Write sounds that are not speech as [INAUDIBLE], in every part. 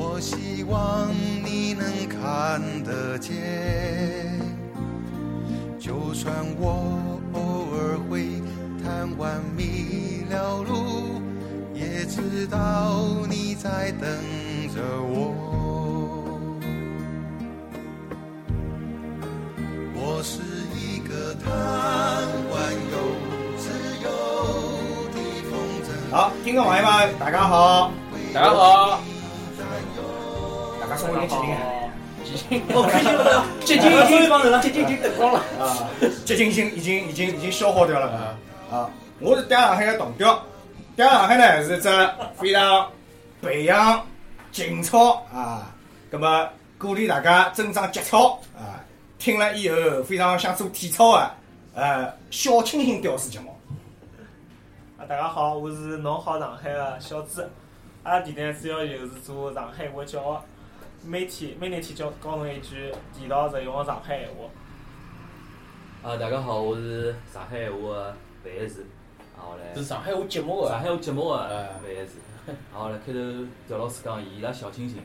我希望你能看得见。就算我偶尔会贪玩迷了路，也知道你在等着我。我是一个贪玩又自由的风筝。好，听众朋友们，大家好，大家好，大家生活年纪轻啊！我开心了，结晶已经 [LAUGHS] 光了，结晶已经灯光了。啊，[LAUGHS] 结晶已经已经已经已经消耗掉了啊！啊，我是嗲上海的同调，嗲上海呢是只非常培养情操啊，那么鼓励大家增长节操啊，听了以后非常想做体操的呃小清新屌丝节目。啊，大家好，我是侬好上海的小朱。阿拉电台主要就是做上海话教学，每天每日天教教侬一句地道实用的上海闲话。啊，大家好，我是上海闲话的范一志。然，后来是上海话节目个，上海话节目的范一志。然，后来开头赵老师讲伊拉小清新，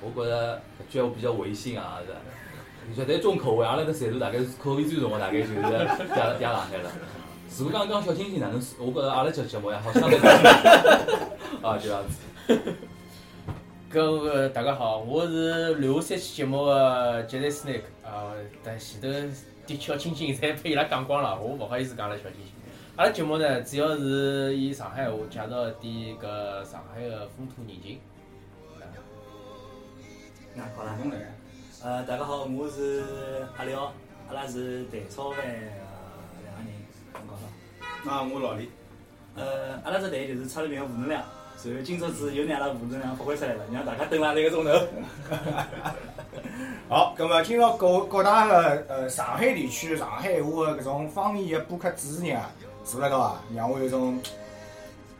我觉着搿句闲话比较违心啊，是。绝对重口味，阿拉搿岁数大概是口味最重的，大概就是 [LAUGHS] 嗲嗲上海了。如果讲讲小清新哪能？我觉着阿拉节节目也好相对。[LAUGHS] [LAUGHS] 啊，就这样子。搿个大家好，我是留下三期节目个 Jerry Snake 啊，但前头的小清新侪被伊拉讲光了，我勿好意思讲了小清新。阿拉节目呢，主要是以上海话介绍一点搿上海的风土人情。那好了，呃，大家好，我是阿廖，阿拉是蛋炒饭呃两个人，侬讲啥？啊，我老李。呃，阿拉只队就是差了点负能量，然后今朝子又拿阿拉负能量发挥出来了，让大家等了一个钟头。[LAUGHS] 好，那么今朝各各大的呃上海地区上海话的搿种方言的播客主持人啊，坐辣一道啊，让我有种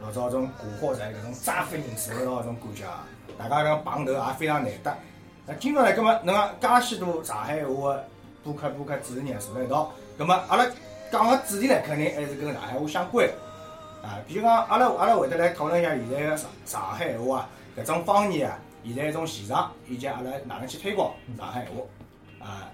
老早种古惑仔搿种渣飞人坐辣一道搿种感觉啊。大家搿种碰头也非常难得。那今朝呢，葛末侬讲介许多上海话的播客播客主持人坐辣一道，葛末阿拉讲个主题呢，肯定还是跟上海话相关。啊，比如讲，阿拉阿拉会得来讨论一下现在个上上海闲话啊，搿种方言啊，现在一种现状，以及阿拉哪能去推广上海闲话啊。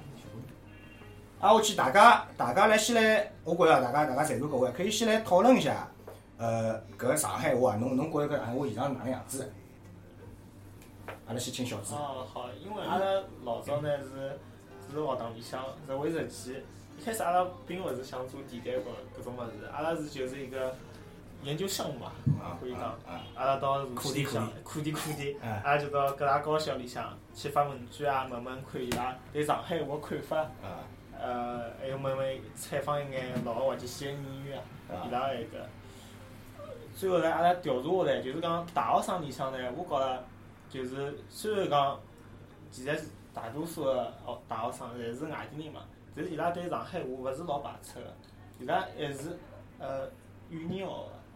啊，我去大家大家来先来，我觉着大家大家在座各位可以先来讨论一下，呃，搿个上海话啊，侬侬觉着搿上海话现状是哪能样子？阿拉先请小朱。哦，好，因为阿拉老早呢是是学堂里向是会实际，一开始阿拉并勿是想做电台搿搿种物事，阿拉是就是一个研究项目嘛，可以讲。啊阿拉到苦市里向地苦地。苦地苦地，啊。阿拉就到各大高校里向去发问卷啊，问问看伊拉对上海话看法。啊。呃，还有问问采访一眼老个滑稽戏个演员啊，啊。伊拉埃个。最后呢，阿拉调查下来，就是讲大学生里向呢，我觉着就是虽然讲现在大多数个学大学生侪是外地人嘛，但是伊拉对上海话勿是老排斥个，伊拉还是呃语言学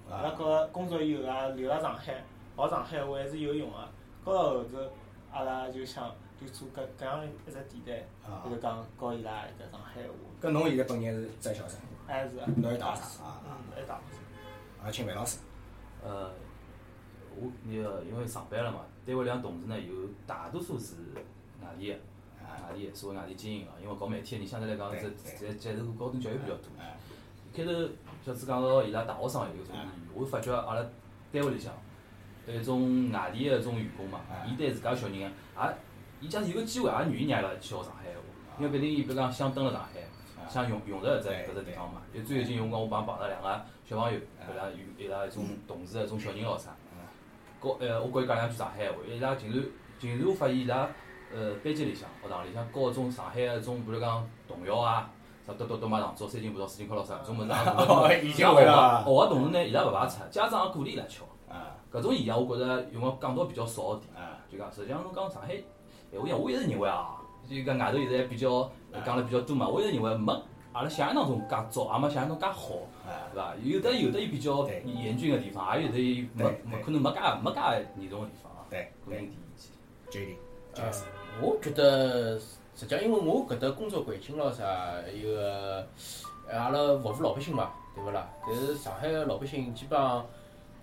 个，伊拉觉着工作以后啊留辣上海学上海话还是有用个。到了后头，阿拉就想就做搿搿样一只电台。啊就是讲教伊拉搿上海话，搿侬现在本人是在校生，还是侬是大啥啊？嗯，还大学生啊，请范老师。呃，我那个因为上班了嘛，单位里向同事呢有大多数是外地的，外地的，所谓外地精英啊，因为搞媒体的人相对来讲，在在接受高等教育比较多。开头小朱讲到伊拉大学生有种言语，我发觉阿拉单位里向有一种外地的一种员工嘛，伊对自家小人也，伊假使有个机会也愿意让伊拉去学上海话，因为毕竟伊比如讲想蹲辣上海，想用用着搿只搿只地方嘛。就最近有辰光我帮碰着两个小朋友，伊拉有伊拉一种同事的一种小人咾啥，教呃我跟伊讲两句上海话，伊拉竟然竟然我发现伊拉呃班级里向学堂里向教种上海个种，比如讲童谣啊。啥嘟嘟嘟马上做三斤葡萄四斤可乐啥，搿种物事也已经学会了学个同时呢，伊拉勿排斥，家长也鼓励伊拉吃。啊搿种现象我觉着用个讲到比较少个点。啊就讲，实际上侬讲上海，一闲话讲，我一直认为啊，就讲外头现在比较讲了比较多嘛，我一直认为没阿拉想象当中介糟，也没想象中介好，哎对伐？有的有的有比较严峻个地方，也有的有没没可能没介没介严重个地方啊。对个人第一见。决定，呃，我觉得实际上，因为我搿搭工作环境咯啥，一个呃阿拉服务老百姓嘛，对勿啦？但是上海个老百姓基本上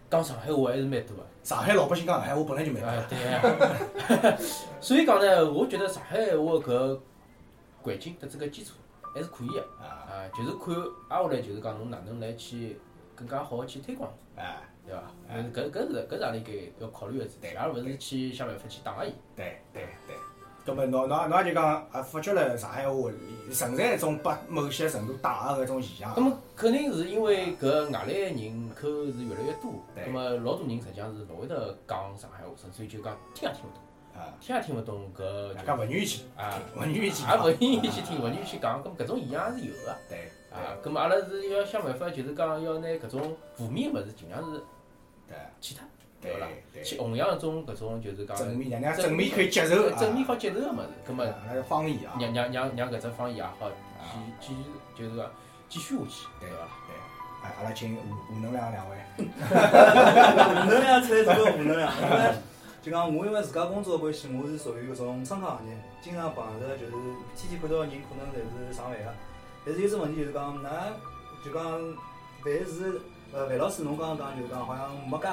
讲上海话还是蛮多个。上海老百姓讲上海话本来就蛮哎多，，对啊。[LAUGHS] 所以讲呢，我觉得上海话搿环境的这个基础还是可以的啊啊，就是看挨下来就是讲侬哪能来去更加好的去推广，哎，对伐？搿搿搿是搿是阿拉应该要考虑个事体，而勿是去想办法去打压伊。对对对。葛末侬侬侬也就讲啊，发觉了上海话里存在一种把某些程度打压个一种现象。那么肯定是因为搿外来人口是越来越多，对那么老多人实际上是勿会得讲上海话，甚至于就讲听也听勿懂，啊，听也听勿懂搿大家勿愿意去，啊，勿愿意去也讲。勿愿意去听，勿愿意去讲，咁搿种现象是有个。对啊，咁么阿拉是要想办法，就是讲要拿搿种负面个物事尽量是对去脱，对伐去弘扬一种搿种就是讲正面，让人家正面可以接受，正面好接受个物事，咁么啊，那个方言啊，让让让让搿只方言也好继继续就是讲继续下去，对对伐？对，哎，阿拉请吴吴能量两位，负能量出来这个负能量，因为就讲我因为自家工作的关系，我是属于搿种窗口行业，经常碰着就是天天看到的人可能侪是上万个，但是有只问题就是讲，㑚就讲凡是呃范老师侬刚刚讲就是讲好像没介。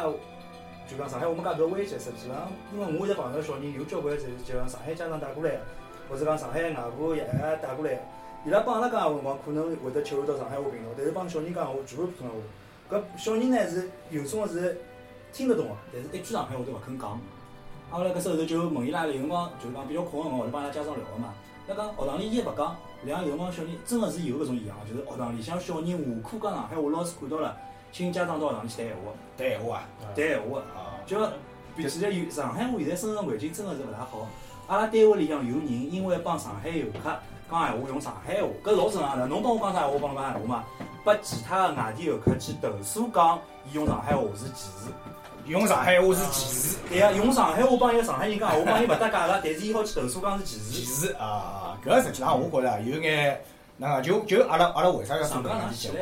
就讲上海话没介搿危险，实际上，因为我现在碰到小人有交关就是就上海家长带过来的，或者讲上海外婆爷爷带过来的，伊拉帮阿拉讲闲话辰光可能会得切换到上海话频道，但是帮小人讲闲话全部普通话。搿小人呢是有种是听得懂个，但是一句上海话都勿肯讲。阿拉搿时候就问伊拉，有辰光就是讲比较空个辰光，会得帮伊拉家长聊个嘛。那讲学堂里伊也勿讲，两有辰光小人真个是有搿种现象，就是学堂里向小人下课讲上海话，老师看到了，请家长到学堂里去谈闲话，谈闲话啊，谈闲话个。啊，就其实有上海话现在生存环境真的是勿大好。阿拉单位里向有人因为帮上海游客讲闲话用上海话，搿老正常的。侬帮我讲啥闲话，我帮侬讲闲话嘛。拨其他的外地游客去投诉讲伊用上海话是歧视。用上海话是歧视，对呀，用上海话帮一个上海人讲闲话，帮伊勿搭界个，但是伊好去投诉讲是歧视歧视。视啊，搿实际上我觉着有眼，那个就就阿拉阿拉为啥要做搿样子节目？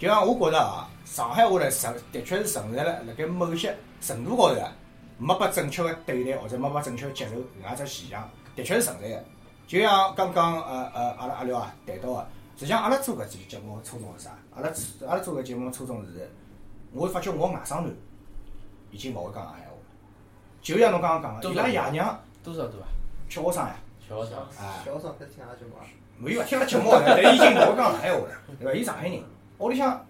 对，就像我觉着啊，上海话呢存的确是存在了辣盖某些程度高头啊，没被正确个对待或者没被正确地接受搿能介只现象，的确是存在个。就像刚刚呃呃阿拉阿廖啊谈到个，实际上阿拉做搿期节目初衷是啥？阿拉阿拉做搿节目初衷是，我会发觉我外甥囡已经勿会讲上海话了，就像侬刚刚讲个，伊拉爷娘多少多啊？小学生呀。小学生。啊，小少开始听阿拉节目啊，没有啊，听了节目了，但伊已经勿会讲上海话了，对伐？伊上海人，屋里向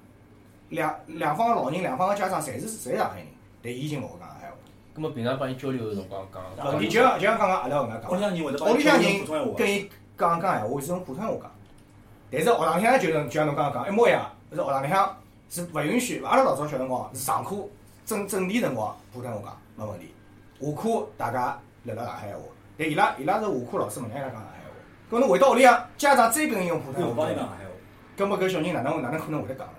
两两方个老人，两方个家长，侪是侪是上海人，但伊已经勿会讲上海话了。咁么平常帮伊交流个辰光讲，问题就像就像刚刚阿拉搿能介屋里讲，向人会得帮伊屋里向。人跟伊讲讲闲话是用普通话讲，但是学堂里向就是就像侬刚刚讲一模一样，是学堂里向是勿允许。阿拉老早小辰光是上课正正题辰光普通话讲没问题，下课大家聊聊上海话。但伊拉伊拉是下课老师勿让伊拉讲上海话，搿侬回到屋里向，家长再跟伊用普通我话讲帮伊讲上海话。葛末搿小人哪能哪能可能会得讲呢？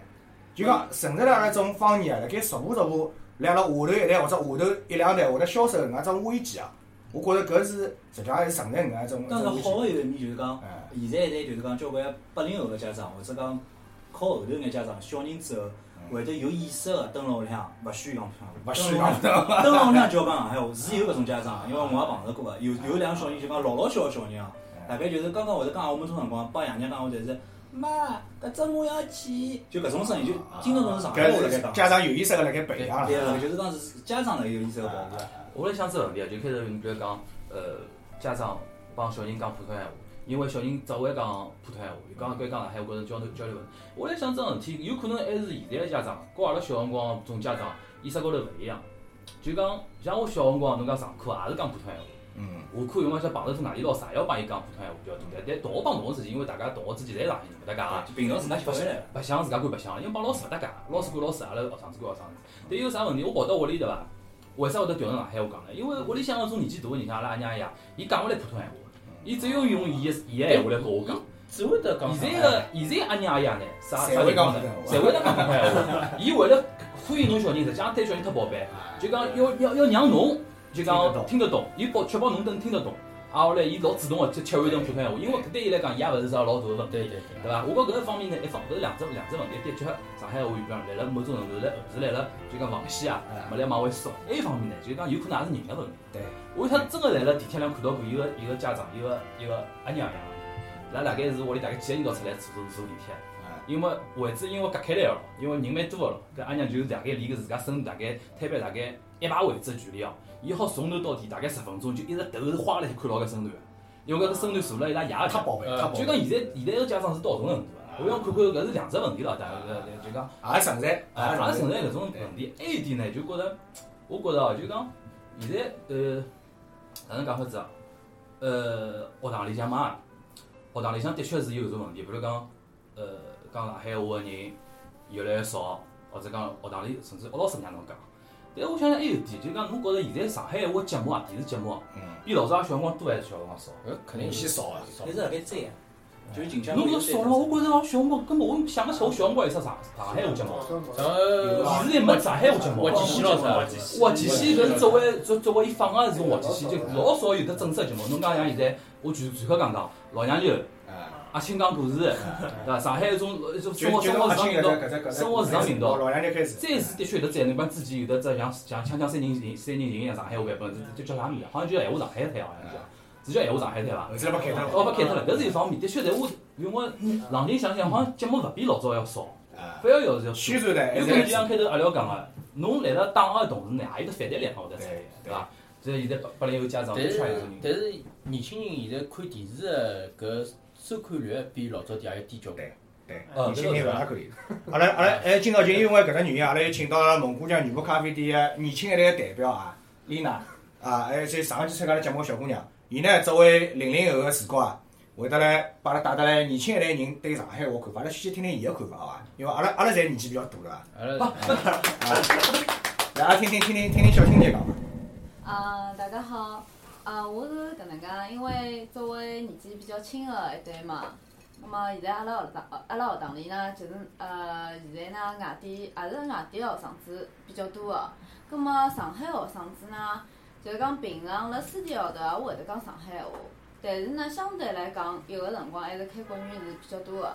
就讲存在了阿拉种方言啊，辣盖逐步逐步辣阿拉下头一代或者下头一两代会得消失搿能介种危机啊！我觉着搿是实际上还是存在搿能介种但是。好个有一面就是讲，哎，现在一代就是讲交关八零后个家长，或者讲靠后头眼家长，小人之后会得有意识个蹲辣屋里向，勿许讲普通话，勿许讲的。蹲辣屋里向就要讲上海话，是有搿种家长，因为我也碰着过个，有有两个小人就讲老老小个小人啊，大概就是刚刚会得讲闲话没多辰光，帮爷娘讲我侪是妈，搿只我要去，就搿种声音，就听得懂是上海话辣盖讲。家长有意识个辣盖培养对个，就是讲是家长辣有意识个保护。我来想这问题啊，就开始比如讲，呃，家长帮小人讲普通闲话，因为小人只会讲普通闲话，伊讲该讲上海话，觉着交流交流问题。我来想这事体，有可能还是现在个家长，跟阿拉小辰光种家长意识高头勿一样。就讲像我小辰光，侬讲上课也是讲普通闲话，嗯，下课有辰光想碰着种外地老师，也要帮伊讲普通闲话比较多。但但同学帮同学之间，因为大家同学之间侪是上海人，勿搭界啊。平常自家吃回来了。白相自家管白相，因为帮老师勿搭界，老师管老师，阿拉学生子管学生子。但有啥问题？我跑到屋里对伐？为啥会得调成上海话讲呢？因为屋里向搿种年纪大个人，像阿拉阿娘一样，伊讲勿来普通闲话，伊只有用伊个伊个闲话来跟我讲。只会得讲现在个现在阿娘阿爷呢，啥啥侪会讲呢侪会得讲普通闲话。伊为了欢迎侬小人，实际上对小人太宝贝，就讲要要要让侬就讲听得懂，伊保确保侬能听得懂。啊后来伊老主动个去切换成普通闲话，因为搿对伊来讲，伊也勿是啥老大个问题。对对对。对伐？我觉搿一方面呢，一方搿是两只两只问题，的确，上海话语讲来了某种程度来是来了，就讲防线啊，没来往回缩。还有一方面呢，就讲有可能也是人个问题。对，我他真个来了地铁上看到过一个一个家长，一个一个阿娘样，伊拉大概是屋里大概几个人一道出来坐坐坐地铁，因为位置因为隔开来个咯，因为人蛮多个咯，搿阿娘就大概离个自家身大概摊板大概一排位置距离哦，伊好从头到底大概十分钟，就一直头是花了看牢搿身段。因为搿个身段坐了伊拉爷太宝贝，太宝贝。就讲现在现在个家长是到搿种程度啊，我想看看搿是两只问题了，大概搿就讲也存在，也存在搿种问题。还有一点呢，就觉着，我觉着哦，就讲现在呃，哪能讲法子啊？呃，学堂里向嘛，学堂里向的确是有搿种问题，比如讲，呃，讲上海话个人越来越少，或者讲学堂里甚至学老师让侬讲。但我想想还有点，就讲侬觉着现在上海话节目啊，电视节目，比老早小辰光多还是小辰光少？呃肯定是少啊，一直辣盖追啊。就近腔。侬搿少了，我觉着小辰光根本我想勿起我小辰光有啥上上海话节目。呃，电视台没上海话节目。滑稽戏咯是滑稽戏搿是作为作作为伊放个是种滑稽戏，就老少有得正式节目。侬讲像现在，我举举个讲讲，老娘舅。啊，青讲故事，[LAUGHS] 对伐？上海一种一种生活生活时尚频道，生活时尚频道。再是的确有得灾难版之前有得只像像锵锵三人行三人行一样上海话版本，这叫啥名字？好像叫闲话上海滩，好像叫，是叫闲话上海滩伐？后头被开脱了。哦，被开脱了，搿是一方面。的确，在我因为冷静想想，好像节目勿比老早要少，反而要是要宣传的。因为就像开头阿廖讲个，侬来了打个同时呢，也有得反弹力好的出现，对伐？所以现在八八零后家长但是但是年轻人现在看电视的搿。收看率比老早点也要低交关。对，年轻人勿大可以。[LAUGHS] 阿拉阿拉哎，今朝就因为搿只原因，阿拉又请到了蒙古江女仆咖啡店的年轻一代代表啊，丽娜啊，还有在上一期参加了节目个小姑娘。伊呢作为零零后个视角啊，会得来把阿拉带得来年轻一代人对上海话看法，阿拉先听听伊个看法好伐？因为阿拉阿拉侪年纪比较大了。阿拉，[LAUGHS] 来，阿听听听听听听小青姐讲。啊，大家好。啊，我是搿能介，因为作为年纪比较轻个一代嘛，葛末现在阿拉学堂阿拉学堂里呢，就是呃，现在呢外地也是外地个学生子比较多个，葛末上海学生子呢，就是讲平常辣书店后头也会得讲上海话，但是呢，相对来讲，有个辰光还是开国语是比较多个。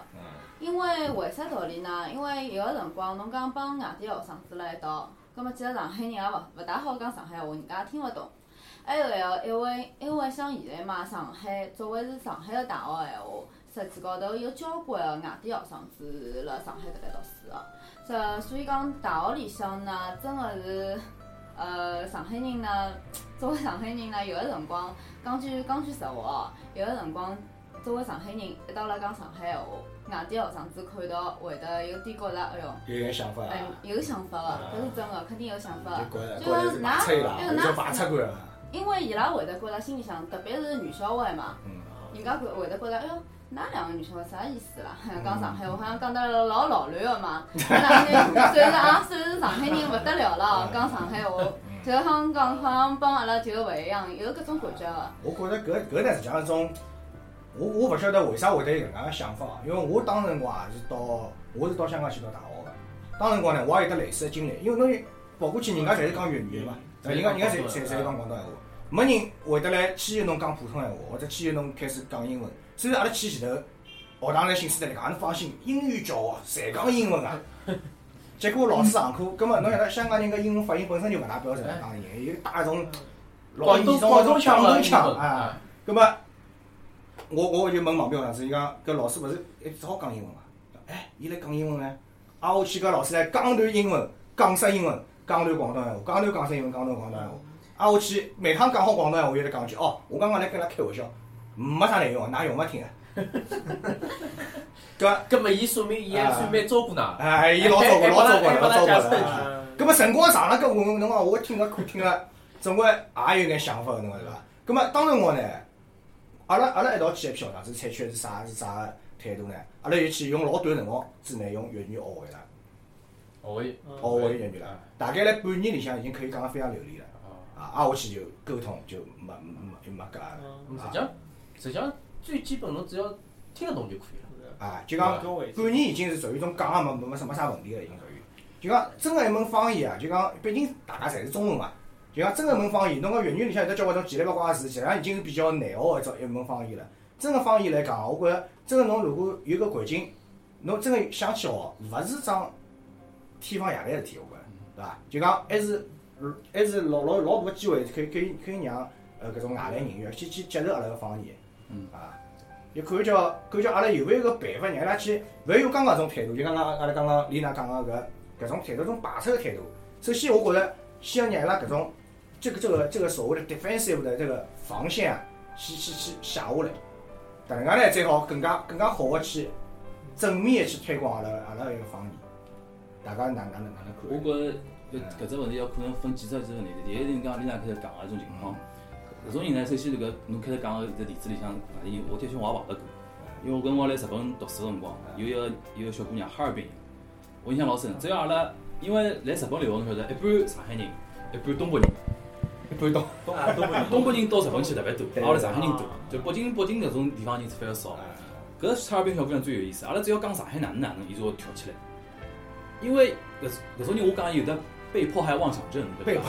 因为为啥道理呢？因为有个辰光侬讲帮外地学生子辣一道，葛末几个上海人也勿勿大好讲上海话，人家也听勿懂。还有个，因为因为像现在嘛，上海作为是上海个大学闲话，实际高头有交关个外地学生子辣上海搿搭读书个。这所以讲大学里向呢，真个是，呃，上海人呢，作为上海人呢，有个辰光讲句讲句实话哦，有个辰光作为上海人一到辣讲上海闲话，外地学生子看到会得有点觉着，哎哟，有眼想法哎，有想法个，搿是真个，肯定有想法。就是㑚，就㑚出轨因为伊拉会得觉着心里向，特别是女小孩嘛，人家会会得觉着，哎哟，㑚两个女小孩啥意思啦？[LAUGHS] 讲上海话好像讲得老老乱个嘛。[LAUGHS] 㑚两个算是啊，算是上海人勿得了了，讲上海话，就好像讲好像帮阿拉就勿一样，有搿种感觉个。我觉着搿搿呢实际上一种，我我勿晓得为啥会得有搿能介个想法，因为我当辰光也是到，我是到香港去读大学个，当辰光呢我也有得类似个经历，因为侬跑过去人家侪是讲粤语个嘛。人家人家侪侪侪讲广东闲话，没人会得来欺负侬讲普通闲话，或者欺负侬开始讲英文。虽然阿拉去前头学堂来信誓旦旦讲，侬放心，英语教学侪讲英文啊。[LAUGHS] 结果老师上课，葛末侬晓得香港人个英文发音本身就勿大标准，讲人又带种老严重广东腔广东腔啊。葛末我我就问旁边学生子，伊讲搿老师勿是一只好讲英文嘛？哎，伊来讲英文呢？挨下去搿老师来讲段英文，讲式英文。讲段广东闲话，讲段广式英文，讲段广东闲话。啊，我去每趟讲好广东闲话，又得讲句哦，我刚刚来跟他开玩笑，没啥内容，㑚用勿听啊？搿搿么伊说明伊还算蛮照顾㑚。哎，伊老照顾，老照顾，老照顾了。搿么辰光长了，搿我侬讲我听个看听个，总归也有眼想法个，侬讲是伐？搿么当辰光呢，阿拉阿拉一道去一批学堂子，采取是啥是啥个态度呢？阿拉就去用老短辰光之内用粤语学会了。学会学会粤语了，大概辣半年里向已经可以讲得非常流利了。啊，挨下去就沟通就没没就没隔了。实际上，实际上最基本侬只要听得懂就可以了。啊，就讲半年已经是属于一种讲也没没没啥没啥问题了，已经属于。就讲真个一门方言啊，就讲毕竟大家侪是中文嘛，就讲真个门方言，侬讲粤语里向有得交关种奇里八怪个字，实际上已经是比较难学个一种一门方言了。真个方言来讲，我觉着真个侬如果有个环境，侬真个想去学，勿是桩天方夜谭个事体，我觉着，对伐？就讲还是还是老老老大个机会，可以可以可以让呃搿种外来人员去去接受阿拉个方言，嗯啊，就看叫看叫阿拉有没有个办法让伊拉去，勿要用刚刚种态度，就刚刚阿拉刚刚李娜讲个搿搿种态度，种排斥个态度。首先，我觉着先要让伊拉搿种这个这个这个所谓的 defensive 的这个防线啊，去去去下下来。搿能介呢，最好更加更加好个去正面的去推广阿拉阿拉个一个方言。大家哪哪能哪能看？我觉着搿搿只问题要可能分几只几个问题。第一是讲丽娜开始讲个一种情况，搿种人呢，首先迭个侬开始讲个搿例子里向，外地人我的确我也碰到过。因为我跟我来日本读书个辰光，有一个有一个小姑娘，哈尔滨人，我印象老深。只要阿拉因为来日本留学，侬晓得，一半上海人，一半东北人。一般懂。东啊东北 [LAUGHS] 东北人到日本去特别多，对阿拉上海人多，就北京北京搿种地方人是反而少。搿哈尔滨小姑娘最有意思，阿拉只要讲上海哪能哪能，伊就会跳起来。因为搿搿种人，我讲有的被迫害妄想症，被迫，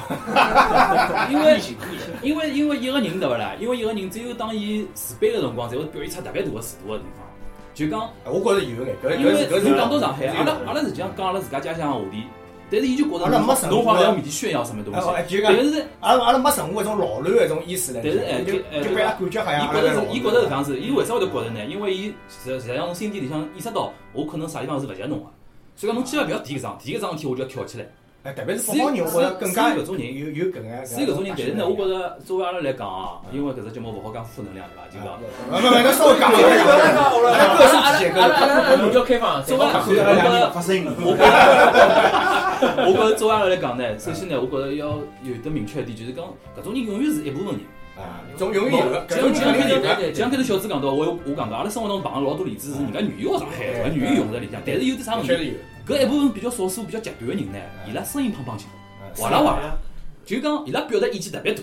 [LAUGHS] 因为 [LAUGHS] 因为因为一个人对勿啦？因为一个人只有当伊自卑个辰光，才会表现出特别大个尺度个地方。就讲，我觉着有眼，搿因为侬讲到上海，阿拉阿拉拉实际上讲阿拉自家家乡个话题，但是伊就觉着阿拉没神侬好话像要面前炫耀什么东西但是。阿拉阿拉没任何一种老卵个一种意思来，但是哎就就感觉好像伊阿拉老觉得是，伊觉得是搿样子，伊为啥会得觉着呢？因为伊实实际上从心底里向意识到，我可能啥地方是勿及侬个，所以讲侬千万勿要提搿桩，提搿桩事体我就要跳起来。哎，特别是北方人，我觉着更加是搿种人有有搿眼。是搿种人，但是呢，我觉着作为阿拉来讲啊，因为搿只节目勿好讲负能量，对伐？就讲，没没没，侬稍微讲，[LAUGHS] 阿拉个性之间，阿拉阿拉开放，作为好我觉得发声。我觉着，[LAUGHS] 我觉得作为阿拉来讲呢，首先呢，我觉着要有得明确一点，就是讲搿种人永远是一部分人。啊，总永远有个，就像就像开头，对对对就像开头小朱讲到，我我讲到，阿拉生活当中碰到老多例子是人家愿意学上海，对伐？愿意用在里向，但是有点啥问题？确实有。搿一部分比较少数、比较极端的人呢，伊拉声音砰砰响，哇啦哇啦，就讲伊拉表达意见特别大。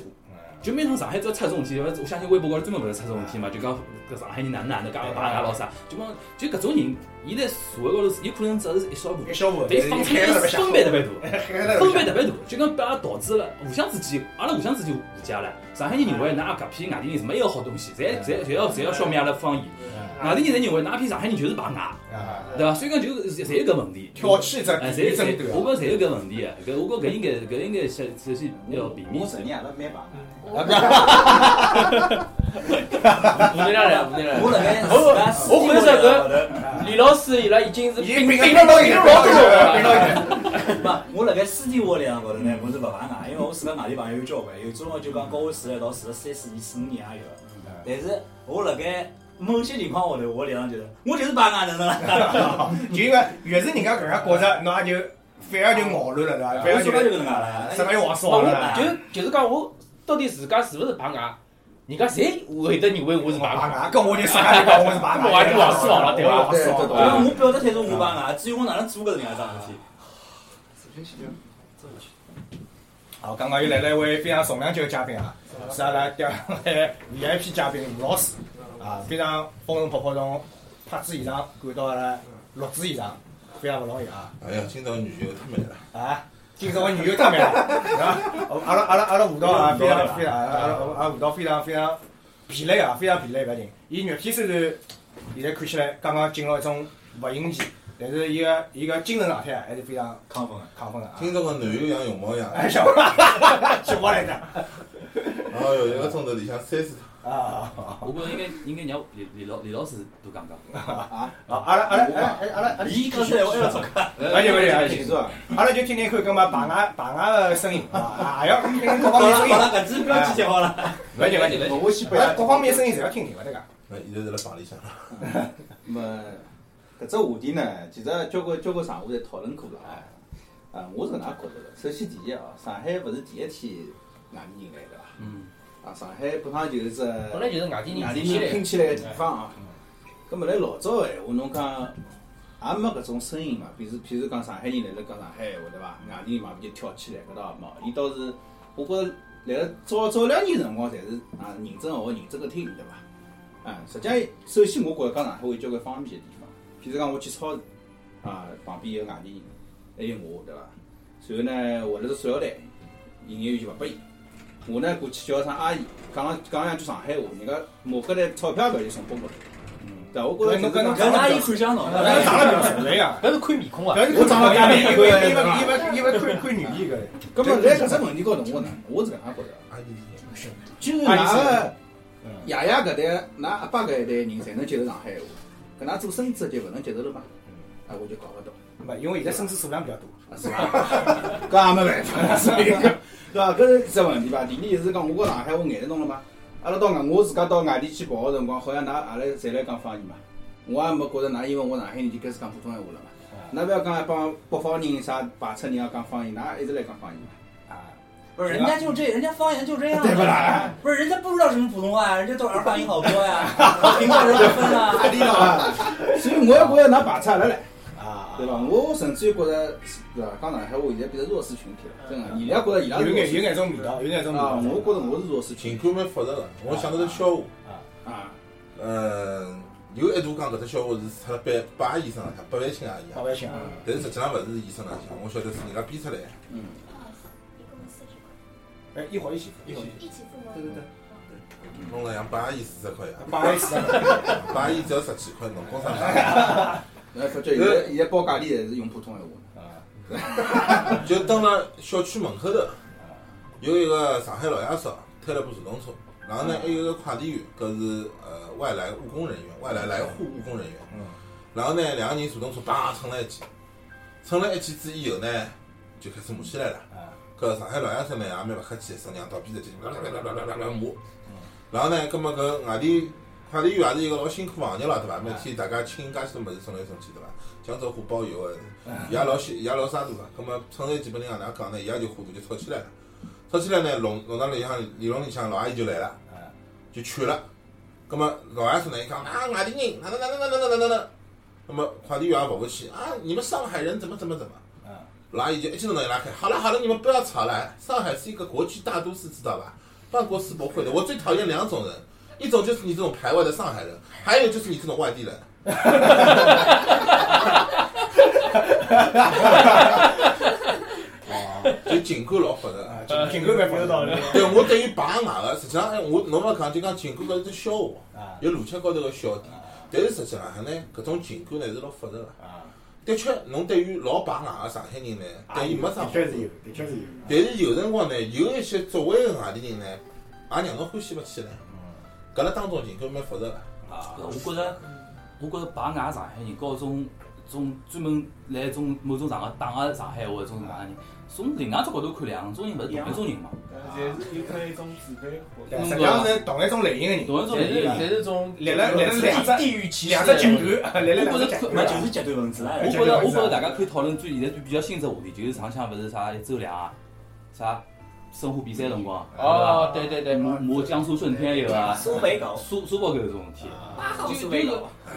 就每趟上海只要出这种问题，我相信微博高头专门勿是出这种问题嘛，就讲搿上海人哪能哪能介个打架咾啥，就讲就搿种人，伊在社会高头是有可能只是一小部分一，小部分，但伊放出来是分别特别大。分别特别大，就讲把阿拉导致了互相之间，阿拉互相之间误解了。上海人认为㑚搿批外地人是没有好东西，侪侪侪要侪要消灭阿拉方言。外地人侪认为㑚批上海人就是排外，啊，对伐？所以讲就是侪有搿问题。挑起这哎，侪侪我觉着侪有搿问题个。搿我觉搿应该搿应该先首先要避免我。承认阿拉蛮棒的。负能量了，负能量了。我辣盖我我觉着搿搿李老师伊拉已经是已经并并到一个老多并到了。一个，不，我辣盖私底下里向高头呢，我是勿排外，因为我自家外地朋友有交关，有种个就讲跟我住了一道住了三四年、四五年也有。但是我辣盖某些情况下头，我立场就是，我就是排外，哪能啦？就因为越是人家搿样觉着，侬也就反而就矛盾了，对伐？反而就。什么又往少了，就就是讲我到底自家是勿是排外，人家侪会得认为我是排外。拔牙，跟我就自家就讲我是我就往死往了对吧我表达态度我排外，至于我哪能做搿能介桩事体，好，刚刚又来了一位非常重量级的嘉宾啊，是阿拉第二位 VIP 嘉宾吴老师啊，非常风尘仆仆从拍子现场赶到阿拉录制现场，非常不容易啊哎呀，今朝女友太美了，啊！今朝我女友太美了 [LAUGHS] 啊！阿拉阿拉阿拉舞蹈啊，[LAUGHS] 非常非常阿拉阿拉阿拉舞蹈非常非常疲累啊，非常疲累，勿要紧。伊肉体虽然现在看起来刚刚进入一种勿应期，但是伊个伊个精神状态还是非常亢奋的。亢奋的啊！今朝个男友像熊猫一样，哎，小小我 [LAUGHS] 来着哎哟，一个钟头里向三十趟，啊！我觉着应该应该让李李老李老师多讲讲。啊，阿拉阿拉阿拉阿拉阿拉，伊讲出来我要做。而且而且而且是吧？阿拉就听听看，搿么排外排外个声音啊，也要听听各方面声音好。了，搿支标记贴好了。勿要紧勿要紧，我先阿拉各方面声音侪要听听，勿得个。那现在是辣房里向了。那么搿只话题呢，其实交关交关场合侪讨论过了啊。啊，我是搿能介觉着个。首先第一哦，上海勿是第一天外地人来对伐？嗯。啊，上海本来就是只本来就是外地人外地拼起来人拼起来个地方啊。葛末来老早个闲话，侬讲也没搿种声音嘛。比如譬如讲上海人来了讲上海闲话对伐？外地人嘛就跳起来，搿倒也没。伊倒是，我觉着来了早早两年辰光，侪是啊认真学、认真个听，对伐？啊，实际上，首先我觉着讲上海话有交关方便个地方，譬如讲我去超市，啊，旁边有外地人，还有我，对伐？然后呢，混了只塑料袋，营业员就勿拨伊，我呢过去叫一声阿姨，讲讲两句上海话，人家马格来钞票搿就送拨我了。嗯，对，我觉着侬跟侬就阿姨看相侬，搿长得比较纯粹呀，搿是看面孔啊。搿是看长得样，因为因为因为因为看看女艺搿。搿么在搿只问题高头，我呢，我是搿样觉着。阿姨就是㑚个爷爷搿代、㑚阿爸搿一代人侪能接受上海话，搿㑚做孙子的就勿能接受了嘛？啊，我就搞勿懂。没，因为现在孙子数量比较多。啊，是伐？[LAUGHS] 搿也没办法，所以讲，对伐？搿是只问题伐？第二是讲，我觉上海话眼着侬了嘛？阿拉到外，我自家到外地去跑个辰光，好像㑚阿拉侪来讲方言嘛。我也没觉着㑚因为我上海人就开始讲普通闲话了嘛。㑚勿要讲一帮北方人啥排斥人家讲方言，㑚一直来讲方言嘛。啊，不是，人家就这，人家方言就这样，对不啦？不是，人家不知道什么普通话呀，人家都儿化音好多呀，[LAUGHS] 平翘舌不分啊。地道啊！所以我也觉着㑚排斥阿拉唻。啊，对伐？我甚至于觉着，对伐？讲上海话现在变成弱势群体了，真个。伊拉觉着伊拉有眼有眼种味道，有眼种味啊！道。我觉着我是弱势群体情感蛮复杂的。我想到个笑话，啊。嗯，有一度讲搿只笑话是出了八八医生浪向，八万青阿姨啊。八万青啊，但是实际上勿是医生浪向，我晓得是人家编出来的。嗯。哎，一伙一起，一伙一起。一起付吗？对对对。弄了像八阿姨四十块呀，八万四，八阿姨只要十几块，侬讲啥？[LAUGHS] 哎，发觉现在现在报价钿侪是用普通闲话。[LAUGHS] 就蹲辣小区门口头，有一个上海老爷叔推了部电动车，然后呢还有一个快递员，搿是呃外来务工人员，外来来沪务工人员。嗯然后呢两个人坐动车叭蹭了一记，蹭了一记之以后呢，就开始骂起来了。搿上海老爷叔呢也蛮勿客气，声娘到边头就啦啦啦啦啦啦啦骂。然后呢，葛末搿外地快递员也是一个老辛苦行业了，对伐？每天大家请介许多物事送来送去，对伐？江浙沪包邮个，伊也老辛，伊也老沙大个。葛末乘着几拨人哪能讲呢？伊也就糊涂就吵起来了。吵起来呢，弄弄到里向里弄里向老阿姨就来了，就劝了。葛末老爷叔呢伊讲啊，外地人哪能哪能哪能哪能哪能。那么快递员也勿服气啊，你们上海人怎么怎么怎么。老阿姨就一记头拿伊拉开，好了好了，你们不要吵了。上海是一个国际大都市，知道吧？办过世博会的。我最讨厌两种人，一种就是你这种排外的上海人，还有就是你这种外地人。[LAUGHS] 就情感老复杂，啊，情感蛮复杂的。对我对于排外个，实际上哎，我侬勿讲就讲情感搿是只笑话，有逻辑高头个笑点。但是实际浪向呢，搿种情感呢是老复杂个。的确，侬对于老排外个上海人呢，对伊没啥好处。的确是有，的确是有。但是有辰光呢，有一些作为个外地人呢，也让侬欢喜勿起来。搿辣当中情感蛮复杂个。啊，我觉着，我觉着排外上海人，和种种专门来种某种场合打个上海话搿种外地人，从另外只角度看，两种人勿是同一种人嘛。侪是有可能一种自卑或者实际上是同一种类型的人，同一种类型侪是种立了立了两只地域歧视两只极端，立了两只极那端。就是极端分子啊！我觉着，我觉着大家可以讨论最现在最比较新只话题，就是上腔勿是啥一周两啊，啥申花比赛辰光，哦，对对对，骂骂江苏舜天有啊，苏北狗，苏苏北搿种事体。就就是，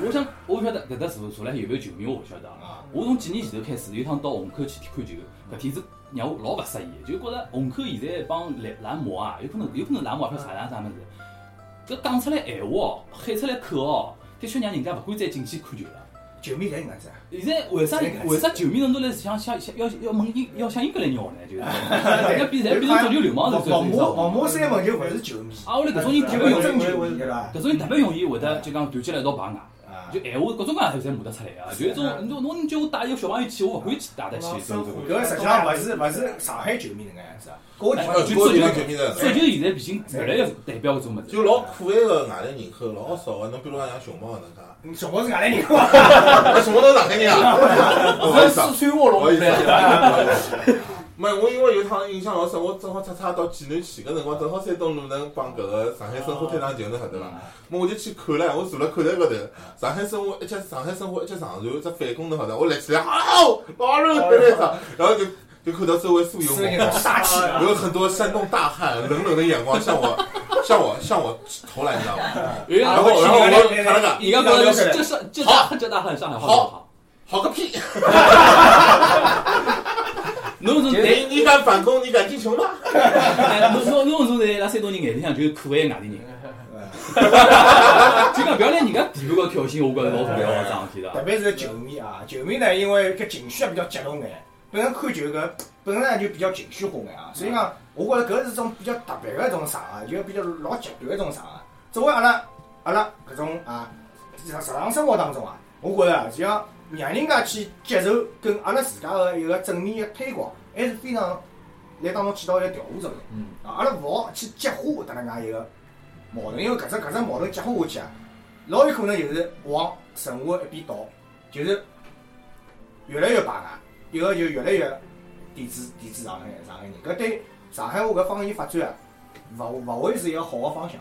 我想我勿晓得搿搭坐坐来有没有球迷，我勿晓得。啊。我从几年前头开始，有趟到虹口去看球，搿天子让我老勿适意，就觉着虹口现在帮蓝蓝魔啊，有可能有可能蓝魔勿晓得啥样啥物事。搿讲出来闲话哦，喊出来口哦，的确让人家勿敢再进去看球了。球迷侪搿样子啊。现在为啥为啥球迷人都来想想想要要问英要向英格兰要呢？就 [LAUGHS] 是人家变侪变成足球流氓了，王马王马三问就勿是球迷，啊，我来搿种人特别容易？搿种人特别容易会得就讲团结来一道排外。就闲话各种各样侪骂得出来啊！就种侬侬叫我带一个小朋友去，我勿敢去带得去。搿实际上勿是勿是上海球迷搿能样子啊，各地呃，就各地足方球迷的，足球现在毕竟越来越代表搿种物事。就老可爱个外来人口老少个，侬比如讲像熊猫搿能介，熊猫是外来人，[LAUGHS] 熊猫都是上海人啊，[LAUGHS] 不好意思啊，四川卧龙没，我因为有一趟印象老深，我正好出差到济南去，搿辰光正好山东路能帮搿个上海申花推场球，侬晓得伐？么我就去看了，我坐辣看台高头，上海申花一脚上海申花一脚上传，只反攻侬晓得，我立起来，好，老热那场，然后就就看到周围素有是那种杀气啊。有很多山东大汉冷冷的眼光向我向我向我投来，你知道吗？然后然后我看了个，人家觉得这是这大这大汉上海话好，好个屁！侬从你你敢反攻，你敢进球吗？侬侬侬种在拉山东人眼里向就是可爱外地人。[LAUGHS] 就讲不要拿人家地盘高挑衅，我觉着老重要个桩事体特。别是球迷啊，球迷呢，因为搿情绪也比较激动眼，本身看球搿本身呢就比较情绪化眼啊，所以讲我觉着搿是种比较特别个一种场合，就比较老极端个一种场合。作为阿拉阿拉搿种啊日日常生活当中啊，我觉着啊，就要让人家去接受跟阿拉自家个一个正面个推广，还是非常来当中起到一个调和作用。嗯，啊，阿拉勿好去激化迭能介一个矛盾，因为搿只搿只矛盾激化下去啊，老有可能就是往神话一边倒，就是越来越排外，一个就越来越抵制抵制上海上海人，搿对上海话搿方言发展啊，勿勿会是一个好个方向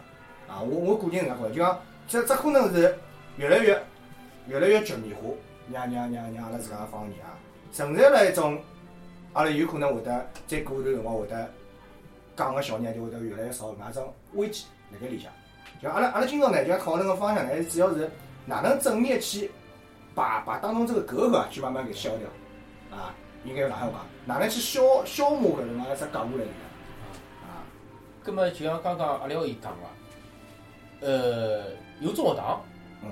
啊！我我个人搿能介觉着，就讲这这可能是越来越越来越局面化，让让让让阿拉自家个方言啊，存在了一种阿拉有可能会得再过一段辰光会得讲个小人就会得越来越少，搿能种危机辣盖里向。就阿拉阿拉今朝呢，就要讨论个方向呢，主要是哪能正面去把把当中这个隔阂啊，去慢慢给消掉啊，应该用哪样讲？哪能去消消磨搿能介只隔阂来里向啊？葛末就像刚刚阿廖伊讲个，呃，有种学堂，嗯，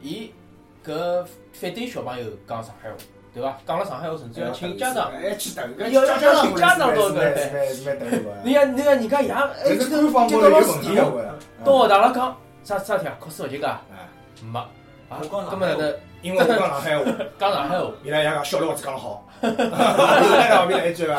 伊搿反对小朋友讲上海话，对伐？讲了上海话，甚至要请家长。要要要请家长到搿。你看，你看人家爷，哎，搿是官方老师到学堂了讲啥啥体啊？考试勿及格？哎，没。啊，我讲上海葛末哪能因为我讲上海话，讲上海话？伊拉也讲小刘子讲得好，那后面来一句伐？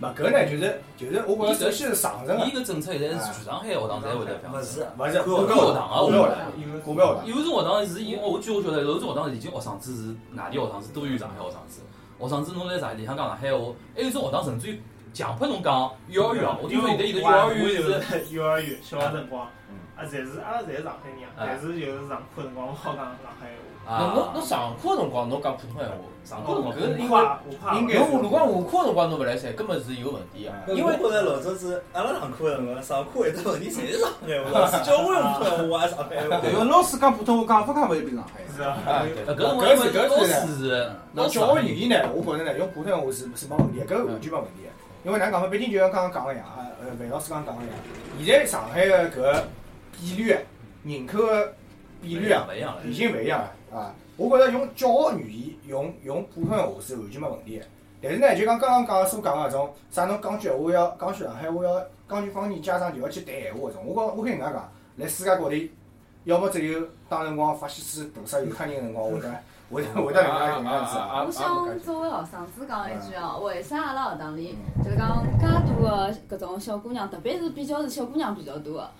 嘛，搿呢就是就是我觉着首先是上层个伊，搿政策现在是全上海学堂侪会得这样勿子。是，勿是个别学堂啊，个别学堂，因为个别学堂。有种学堂是因为我据我晓得，有种学堂已经学生子是外地学生子多于上海学生子。学生子侬来上里向讲上海话，还有种学堂甚至于强迫侬讲幼儿园啊。我听说现在有的幼儿园是幼儿园小学辰光，啊，侪是阿拉侪是上海人但是就是上课辰光勿好讲上海话。侬侬啊侬，上课辰光侬讲普通闲话，上课辰光搿是因为怕我怕应该侬如果下课辰光侬勿来三，根本是有问题个。因为觉着老早子阿拉上课个辰光，上课会得问题侪是上海话，老师教我用普通话也上海话。因为老师讲普通话讲法讲勿就变上海？是啊，啊，呃对搿辰光因为搿是老师是那教学语言呢，我觉着呢，用普通话是是没问题的，搿个完全没问题的。因为哪能讲法，毕竟就像刚刚讲个一样，啊，呃，范老师刚刚讲个一样，现在上海个搿比率啊，人口个比率啊，勿一样了，已经勿一样了啊。我觉着用教学语言用用普通话是完全没问题的。但是呢，就讲刚刚讲所讲个搿种啥侬讲句闲话要讲句上海话要讲句方言，家长就要去谈闲话搿种，我讲我可以搿能介讲，来世界各地，要么只有当辰光法西斯屠杀犹太人个辰光会得会得会得搿能介搿能样子啊。我想作为学生子讲一句哦，为啥阿拉学堂里就是讲介多个搿种小姑娘，特别是比较是小姑娘比较多个，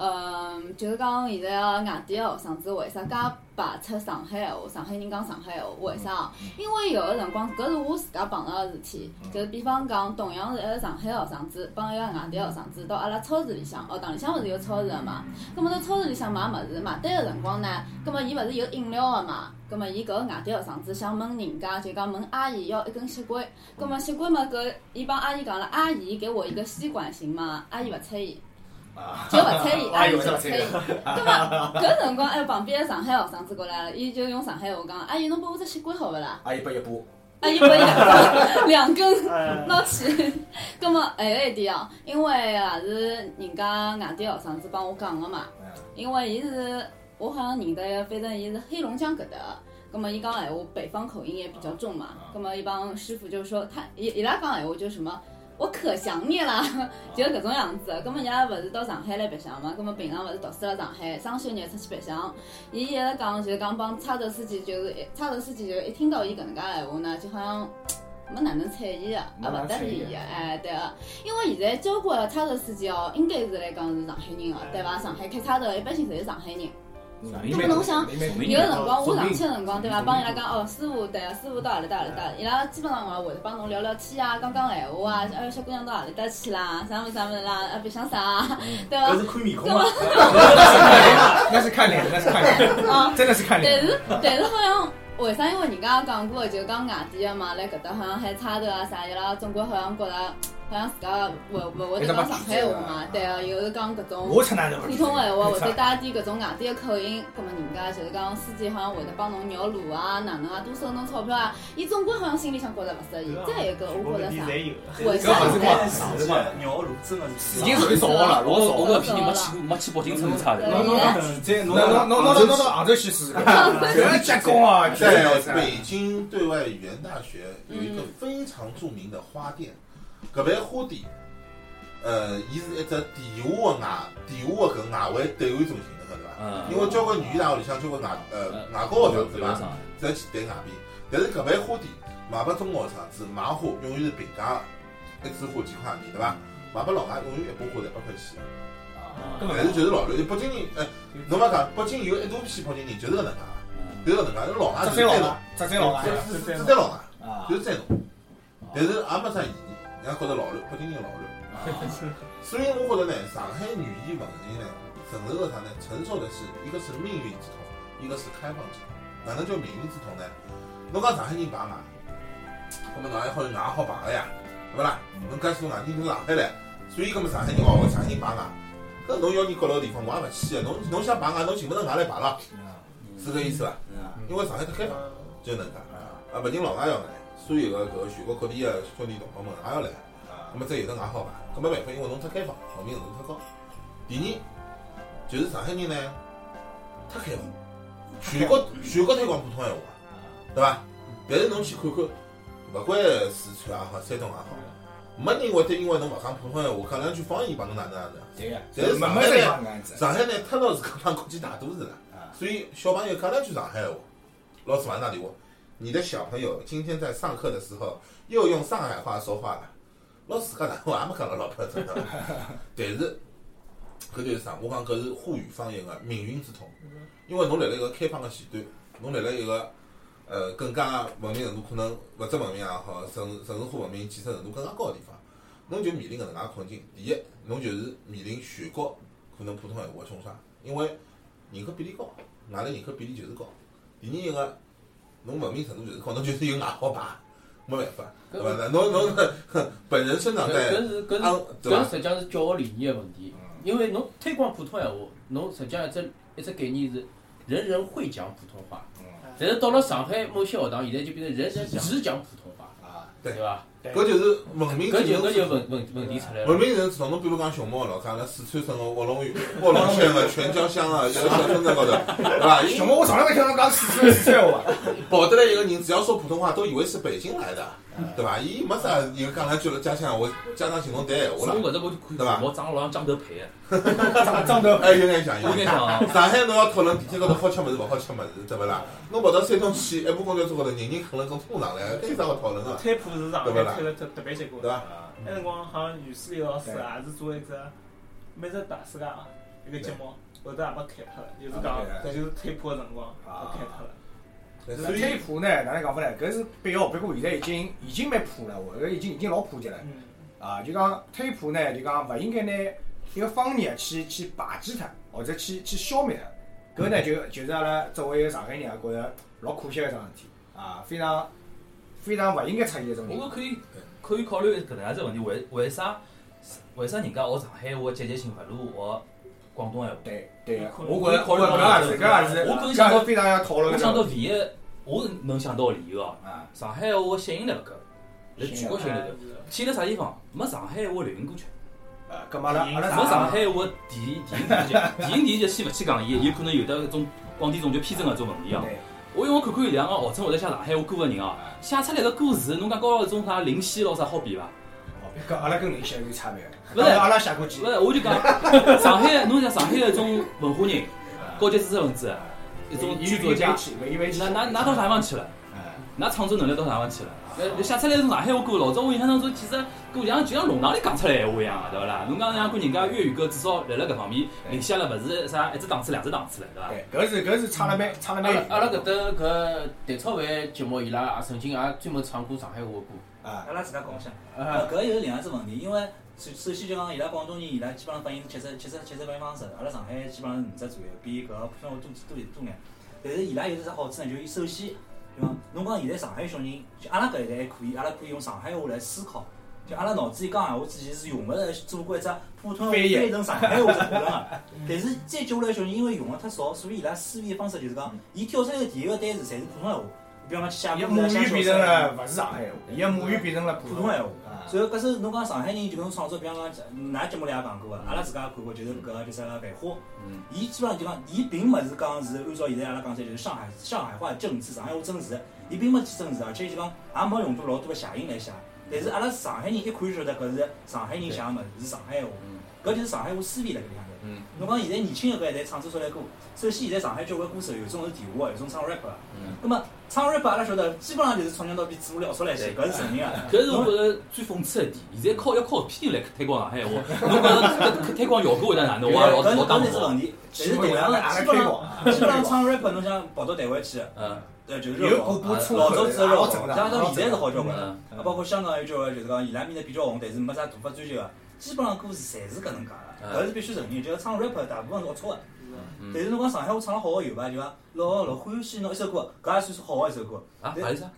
嗯，就是讲现在个外地个学生子为啥介排斥上海闲话？上海人讲上海闲话，为啥哦？因为有个辰光，搿是我自家碰到个事体，就是比方讲，同样是一个上海学生子帮一个外地学生子到阿拉超市里向，学堂里向勿是有超市个嘛？葛末到超市里向买物事，买单个辰光呢，葛末伊勿是有饮料个嘛？葛末伊搿个外地学生子想问人家，就讲问阿姨要一根吸管，葛末吸管嘛搿伊帮阿姨讲了，阿姨给我一个吸管行吗？阿姨勿睬伊。就勿睬伊，阿姨就勿睬伊。葛末搿辰光，哎，旁边个上海学生子过来了，伊就用上海话讲：“阿姨，侬拨我只吸管好勿啦阿姨拨一把，？”阿姨拨伊两两根哎拿去。葛末还有一点哦，因为也是人家外地学生子帮我讲个嘛，因为伊是我好像认得反正伊是黑龙江搿搭个。葛末伊讲闲话，北方口音也比较重嘛。葛末伊帮师傅就说他伊伊拉讲闲话就什么。我可想你了，[LAUGHS] 就是搿种样子。葛末伊拉勿是到上海来白相嘛？葛末平常勿是读书辣上海，双休日出去白相。伊一直讲就是讲帮差头司机，就是一差头司机就一听到伊搿能介闲话呢，就好像没哪能睬伊个，也勿搭理伊个，哎，对个。因为现在交关个差头司机哦，应该是来讲是上海人哦，对伐？上海开差头一般性侪是上海人。葛末侬想，有个辰光我上去个辰光，对伐？帮伊拉讲哦，师傅对个，师傅到何里搭何里搭，伊拉基本上话会得帮侬聊聊天啊，讲讲闲话啊，哎，小姑娘到何里搭去啦，啥物事啥物事啦，啊，白相啥啊，[LAUGHS] 对伐那？是看面孔嘛？[LAUGHS] 那是看脸，那是看脸，[LAUGHS] 啊，真的是看但脸。是但是好像为啥？因为人家讲过，就讲外地的嘛，来搿搭好像还差头啊啥，伊拉总归好像觉着好像自家勿勿会得讲上海话嘛，对啊，又是讲搿种普通闲话，或者带点搿种外地个口音，葛末人家就是讲司机好像会得帮侬绕路啊，哪能啊，多收侬钞票啊，伊总归好像心里向觉着勿适意。再一个，我觉着啥？为啥搿勿是光呢？是嘛，绕路真的是已经属于少了，老我我少了。搿批人没去过没去北京乘过差的。对侬侬在侬侬侬侬杭州去试试看，搿结棍啊！在北京对外语言大学有一个非常著名的花店，搿爿花店，呃，伊是一只地下个外地下个搿外汇兑换中心，侬晓得伐？嗯，因为交关语言大学里向交关外呃外国学生对伐？上侪去对外币，但是搿爿花店卖拨中国学生是买花永远是平价个，一枝花几块钿对伐？卖拨老外永远一把花才八块钱。根但是就是老刘，北京人，哎，侬勿讲，北京有一大批北京人就是搿能介，就是搿能介，老外是栽侬栽老外，，只栽老外。只只只栽老外，啊！就是栽侬，但是也没啥意义，人家觉得老乱，北京人老乱。所以我觉得呢，上海语言文人呢，承受的啥呢？承受的是一个是命运之痛，一个是开放之痛。哪能叫命运之痛呢？侬讲上海人排外，那么侬还好外好排个呀，对勿啦？侬介许多外地人都上海来，所以搿么上海人哦，上海人排外，搿侬要人各个地方，我也勿去个。侬侬想排外，侬寻勿着外来排了，是搿意思伐？因为上海太开放，就能介。啊，勿仅老外要来，所有个搿个全国各地个兄弟同胞们也要来。那么再有的外好排，搿没办法，因为侬太开放，文明程度太高。第二，就是上海人呢，太开放，全国全国推广普通闲话，对伐？但是侬去看看，勿管四川也好，山东也好，没人会得因为侬勿讲普通闲话，讲两句方言帮侬哪能哪能。对个，但是上海呢。上海呢，太老是搿帮国际大都市了，所以小朋友讲两句上海闲话，老师马上打电话，你的小朋友今天在上课的时候又用上海话说话了。老师讲哪我也没讲了老标准的，[LAUGHS] 但是搿就是啥？我讲搿是沪语方言个命运之痛，因为侬辣辣一个开放个前端，侬辣辣一个呃更加文明程度可能物质文明也好，城城市化文明建设程度更加高个地方，侬就面临搿能介困境。第一，侬就是面临全国可能普通闲话冲刷，因为人口比例高，外来人口比例就是高。第二一个，侬文明程度就是高，侬就是有外号牌，没办法，对伐？那侬侬本人生长搿在搿是搿安是？实际上是教学理念个问题，因为侬推广普通闲话，侬实际上一只一只概念是人人会讲普通话，但是到了上海某些学堂，现在就变成人人只讲普通话，啊，对伐？搿就是文明搿就搿就问问问题出来了。文明人之痛，侬比如讲熊猫老家辣四川省个卧龙卧龙县个全椒乡啊，一个小村镇高头，对伐？熊猫我从来没听到讲四川四川话。[LAUGHS] 跑得来一个人，只要说普通话，都以为是北京来的，对伐？伊没啥，有讲两句了家乡话，家长请侬谈闲话了，所以搿只我就看对伐我长得老像张德培 [LAUGHS] 个，张张头哎，有眼像，有有眼眼像。像啊。上海侬要讨论地铁高头好吃物事勿好吃物事，对勿啦？侬跑到山东去，一部公交车高头，人人啃了种通上来，搿有啥好讨论个？推普是上海推了特特别结棍对。伐？那辰光好像语数里老师也是做一只每日大世界啊一个节目，后头也没开脱了，就是讲就是推普个辰光啊开脱了。那所以推普呢，哪能讲法呢？搿是必要，不过现在已经已经蛮普了，我搿已经已经老普及了。嗯，啊，就讲推普呢，就讲勿应该拿一个方言去去排挤它，或者去去消灭它。搿呢就就是阿拉作为一个上海人啊，觉着老可惜个一桩事体啊，非常非常勿应该出现一种情况。我觉可以可以考虑搿能样子问题，为为啥为啥人家学上海话积极性勿如学广东闲话？对对我觉着搿也是搿也是，我想到非常要讨论的。我想到唯一我能想到个理由哦，啊，上海话个吸引力勿够，辣全国吸引力是够。吸引辣啥地方？没上海话流行歌曲，啊，搿么阿拉阿拉没上海话电电影电视剧，电影电视剧先勿去讲，伊有可能有的搿种广电总局批准搿种问题哦。对我因为我看看有两个号称会得写上海话歌个人哦，写出来个歌词，侬讲高搿种啥林夕老啥好比伐？搿阿拉跟林夕有差别的。勿是阿拉写过几勿是，我就讲 [LAUGHS] 上海，侬像上海搿种文化人、高级知识分子、一种伊剧作家，去，伊回去。㑚㑚㑚到啥地方去了？哎㑚创作能力到啥地方去了？呃，写出来是上海话歌，老早我印象当中，其实歌像就像弄堂里讲出来闲话一样个，对勿啦？侬讲像看人家粤语歌，至少辣辣搿方面领先了，勿是啥一只档次两只档次了，对伐？对，搿是搿是唱了蛮唱了蛮远。阿拉阿拉搿搭搿蛋炒饭节目，伊拉也曾经也专门唱过上海话歌。啊，阿拉自家讲一下。啊，搿又是另外一只问题，因为首首先就讲伊拉广东人，伊拉基本上发音是七十七十七十发音方式，阿拉上海基本上是五只左右，比搿个普通话多多多眼。但是伊拉有只好处呢，就是首先，对伐？侬讲现在上海小人，就阿拉搿一代还可以，阿拉可以用上海话来思考就阿拉脑子里讲闲话之前是用勿着做过一只普通话翻译翻成上海话只过程个。但是再接下来小人因为用了太少，所以伊拉思维方式就是讲，伊跳出来个第一个单词侪是普通闲话。比方讲母语变。成了勿是上海话，伊个母语变成了普普通闲话。啊所以搿是侬讲上海人就搿种创作，比方讲，㑚节目里也讲过个，阿拉自家也看过，就是搿个叫啥个繁花。嗯。伊基本上就讲，伊并勿是讲是按照现在阿拉讲起来就是上海上海话正字、上海话正字，伊并没去正字，而且就讲也没用到老多个谐音来写。但是阿拉上海人一看就晓得搿是上海人写个物事，是上海话。搿就是上海话思维辣搿里向头。嗯。侬讲现在年轻一辈侪唱出出来歌，首先现在上海交关歌手有种是电话，有种唱 rap 个。嗯。那么唱 rap 阿拉晓得，基本上就是从娘到逼嘴撂出来些，搿是承认个。搿是我觉着最讽刺一点，现在靠要靠批人来推广上海话，侬觉着搿推广效果会得哪能？我也老搿老打磨搿是问。题，但是同样的，基本上基本上唱 rap，侬想跑到台湾去，嗯。对，就是老早子热狗，老正常像到现在是好交关嗯了。啊，包括香港有交关，就是讲伊拉面搭比较红，但是没啥大发追求个，基本上歌词侪是搿能介嗯个，搿是必须承认。就是唱 rap 大部分是龌龊个，嗯但是侬讲上海话唱了好个有伐？就讲老老欢喜侬一首歌，搿也算是好个一首歌。啊，啥意思啊？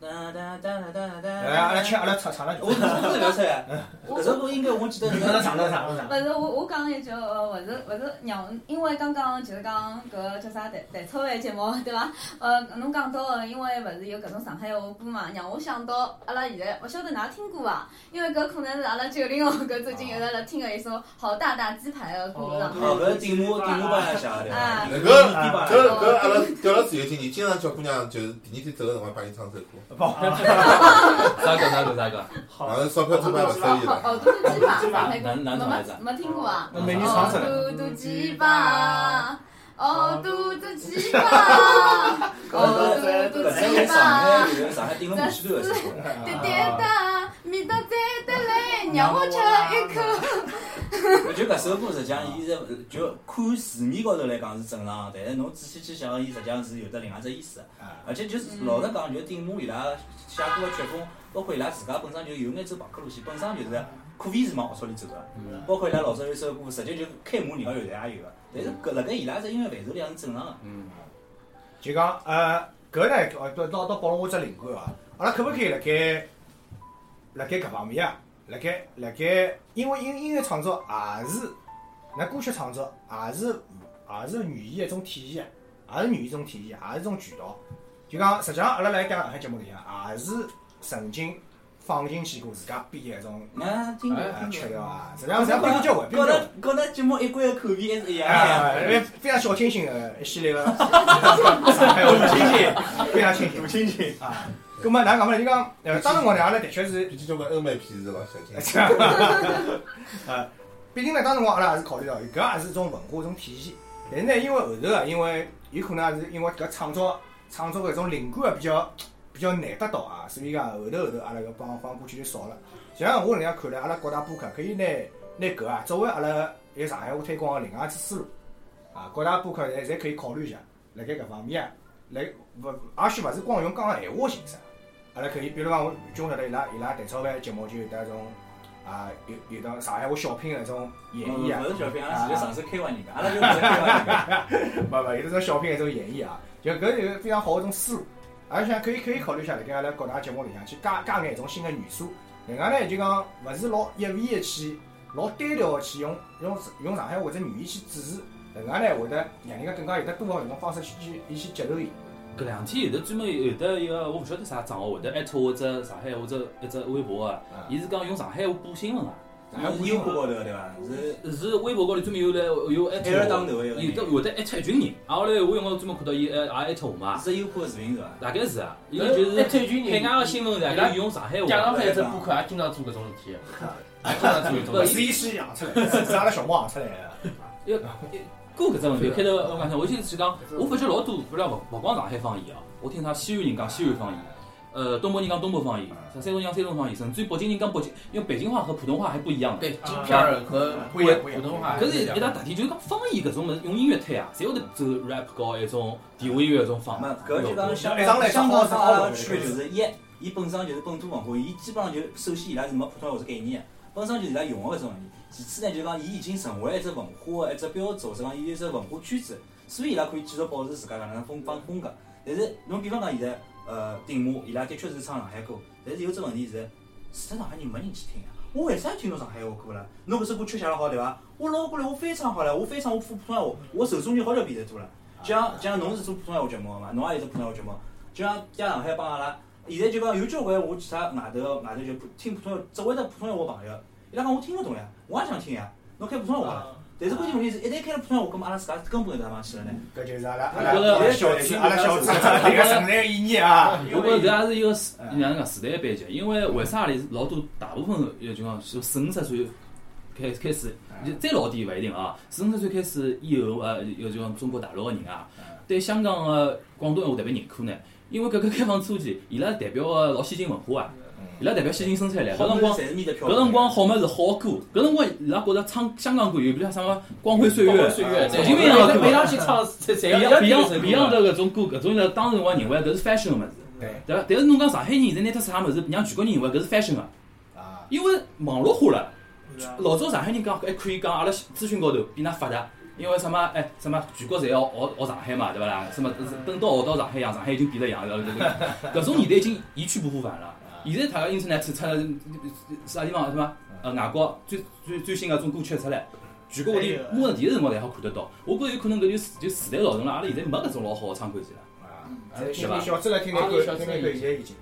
哒哒哒哒哒哒。哎，阿拉吃阿拉唱唱了就我。我是覅出来，搿首歌应该我记得是。侬唱侬唱侬唱。勿是我我讲一句，呃，勿是勿是让，因为刚刚就是讲搿叫啥弹弹超饭节目对伐？[LAUGHS] 呃，侬讲到个，因为勿是有搿种上海话歌嘛，让我想到阿拉现在勿晓得㑚听过伐？因为搿可能是阿拉九零后搿最近一直辣听个一首好大大鸡排个歌，上海哦，搿是顶马顶马帮写的？啊搿搿搿阿拉调了自由经验，经常叫姑娘就是第二天走个辰光帮伊唱首歌，啥歌啥歌啥歌？好像钞票他妈勿收伊了。好好嘟嘟鸡巴，上海哪哪没种来着没没听过啊？那美女唱出来哦，嘟嘟鸡巴，哦，嘟嘟鸡巴，哦，嘟嘟搿鸡在上海上海顶了必须都有首歌。爹爹的味道再得来，让我吃一口。[LAUGHS] 我觉得搿首歌实际上，伊是就看字面高头来讲是正常，但是侬仔细去想，伊实际上是有得另外只意思。而且就是老实讲，就顶马伊拉写歌个曲风，包括伊拉自家本身就有眼走朋克路线，本身就是可以是往龌龊里走个。包括伊拉老早有首歌，直接就开骂人家乐队也有个，但是搿辣盖伊拉只音乐范畴里向是正常个。嗯。就讲呃，搿呢，呃，倒倒倒拨了我只灵感啊！阿拉可勿可以辣盖辣盖搿方面啊？辣盖辣盖，因为音音乐创作也是，那歌曲创作也是也是语言一种体现，也是语言一种体现，也是一种渠道。就讲实际上，阿拉辣盖上海节目里向也是曾经放进去过自家编的一种啊。曲调啊，实际上实际上编过交关，编过交关。跟那节目一贯的口味还是一样的。非常小清新的一系列的上海话清新，非常清新，清新啊。咁么，哪讲法呢？就讲，呃，当辰光呢，阿拉的确是，毕竟交关欧美片子老小清新。呃，[LAUGHS] 毕竟呢，当辰光阿拉也是考虑到，搿也是一种文化一种体现。但是呢，因为后头啊，因为有可能也是因为搿创作创作搿种灵感啊比较比较难得到啊，所以讲后头后头阿拉搿帮帮过去就少了。像我搿能样看来，阿拉各大播客可以拿拿搿啊作为阿拉一个上海话推广个另外一只思路。啊，各大播客侪侪可以考虑一下，辣盖搿方面啊，来勿也许勿是光用讲闲话形式，阿拉可以，比如讲我就晓得伊拉伊拉蛋炒饭节目就有得种啊，有有得上海话小品个种演绎啊勿，是小品，阿拉直接上手开发人家，阿拉 [LAUGHS] 就直接开发人家。勿勿有得种小品个种演绎啊，就搿是非常好个种思路，而且可以可以考虑一下辣盖阿拉各大节目里向去加加眼一种新的元素。另外呢，就讲勿是老一味个去，老单调个去用用用上海话或者语言去指示。另外呢，会得让人家更加有得多个搿种方式去去伊去接受伊。搿两天有得专门有得一个，我勿晓得啥账号，会得艾特我只上海或者一只微博个，伊是讲用上海话播新闻个。上海优酷高头对伐？是是微博高头专门有来有艾特海尔当头我，的有得会得艾特一群人，啊后来我有辰光专门看到伊呃也艾特我嘛，是优酷的视频是伐？大概是啊，伊就是艾特一群人海外个新闻大概用上海蒋话上。海只播客也经常做搿种事体，也经常做搿种勿事体。是伊先养出来，是阿拉小猫养出来个。[LAUGHS] 要过搿只问题，开头我讲我就是讲，我发觉老多，不了勿勿光上海方言哦，我听啥西安人讲西安方言，呃，东北人讲东北方言，山东人讲山东方言，甚至于北京人讲北京，因为北京话和普通话还不一样的。对，京片儿和普通话还搿是一大特点，就是讲方言搿种物事用音乐推啊，侪会得走 rap 高一种电话音乐搿种方嘛，搿就讲香一上来港香港好好和阿拉区别就是一，伊本身就是本土文化，伊基本上就首先伊拉是没普通话搿只概念的，本身就是伊拉用个搿种问题。其次呢，就讲伊已经成为一只文化的一只标志，或者讲伊一只文化圈子，所以伊拉可以继续保持自家搿能风方风格。但是侬比方讲现在，呃，顶马伊拉的确是唱上海歌，但是有只问题是，除脱上海人没人去听呀。我为啥要听侬上海话歌啦？侬搿首歌曲写了好对伐？我老过来我非常好了，我非常我普通话，我受众就好叫变得多了。就像就像侬是做普通闲话节目个嘛，侬也有只普通闲话节目，就像在上海帮阿拉，现在就讲有交关我其他外头外头就普听普通话只会得普通闲话朋友，伊拉讲我听勿懂呀，我也想听呀，侬开普通话。啦。但是关键问题是，一旦开了普通闲话，搿么阿拉自家根本就搭上去了呢。搿就是阿拉阿我拉小区阿拉小区迭个存在个意义啊。[LAUGHS] 我觉着搿也是一个时，哪能讲时代个背景，因为为啥里老多大部分要就讲就四五十岁开开始，就再老点勿一定啊，四五十岁开始以后呃，有就讲中国大陆个人啊，对香港个广东闲话特别认可呢，因为改革开放初期，伊拉代表个老先进文化啊，伊拉代表先进生产力，搿辰光。搿辰光好物事好歌，搿辰光伊拉觉着唱香港歌有比如啥么光辉岁月、岁月，陈情令个歌，每上去唱，侪侪要 Beyond 要 Beyond Beyond 的搿种歌，搿种呢，当时辰光认为搿是 fashion 个物事，对对伐？但是侬讲上海人现在拿脱啥物事，让全国人认为搿是 fashion 个，啊，因为网络化了。老早上海人讲还可以讲阿拉资讯高头比㑚发达，因为什么哎什么全国侪要学学上海嘛，对勿啦？什么等到学到上海一样，上海已经变了样了？搿种年代已经一去不复返了。现在大家 internet 出了啥地方是吧？呃，外国最最最新个种歌曲出来，全国各地马上第一辰光侪好看得到。我觉着有可能搿就时就时代老成了，阿拉现在没搿种老好个窗口机了。啊，小人小子来听听歌，听听歌现在已经。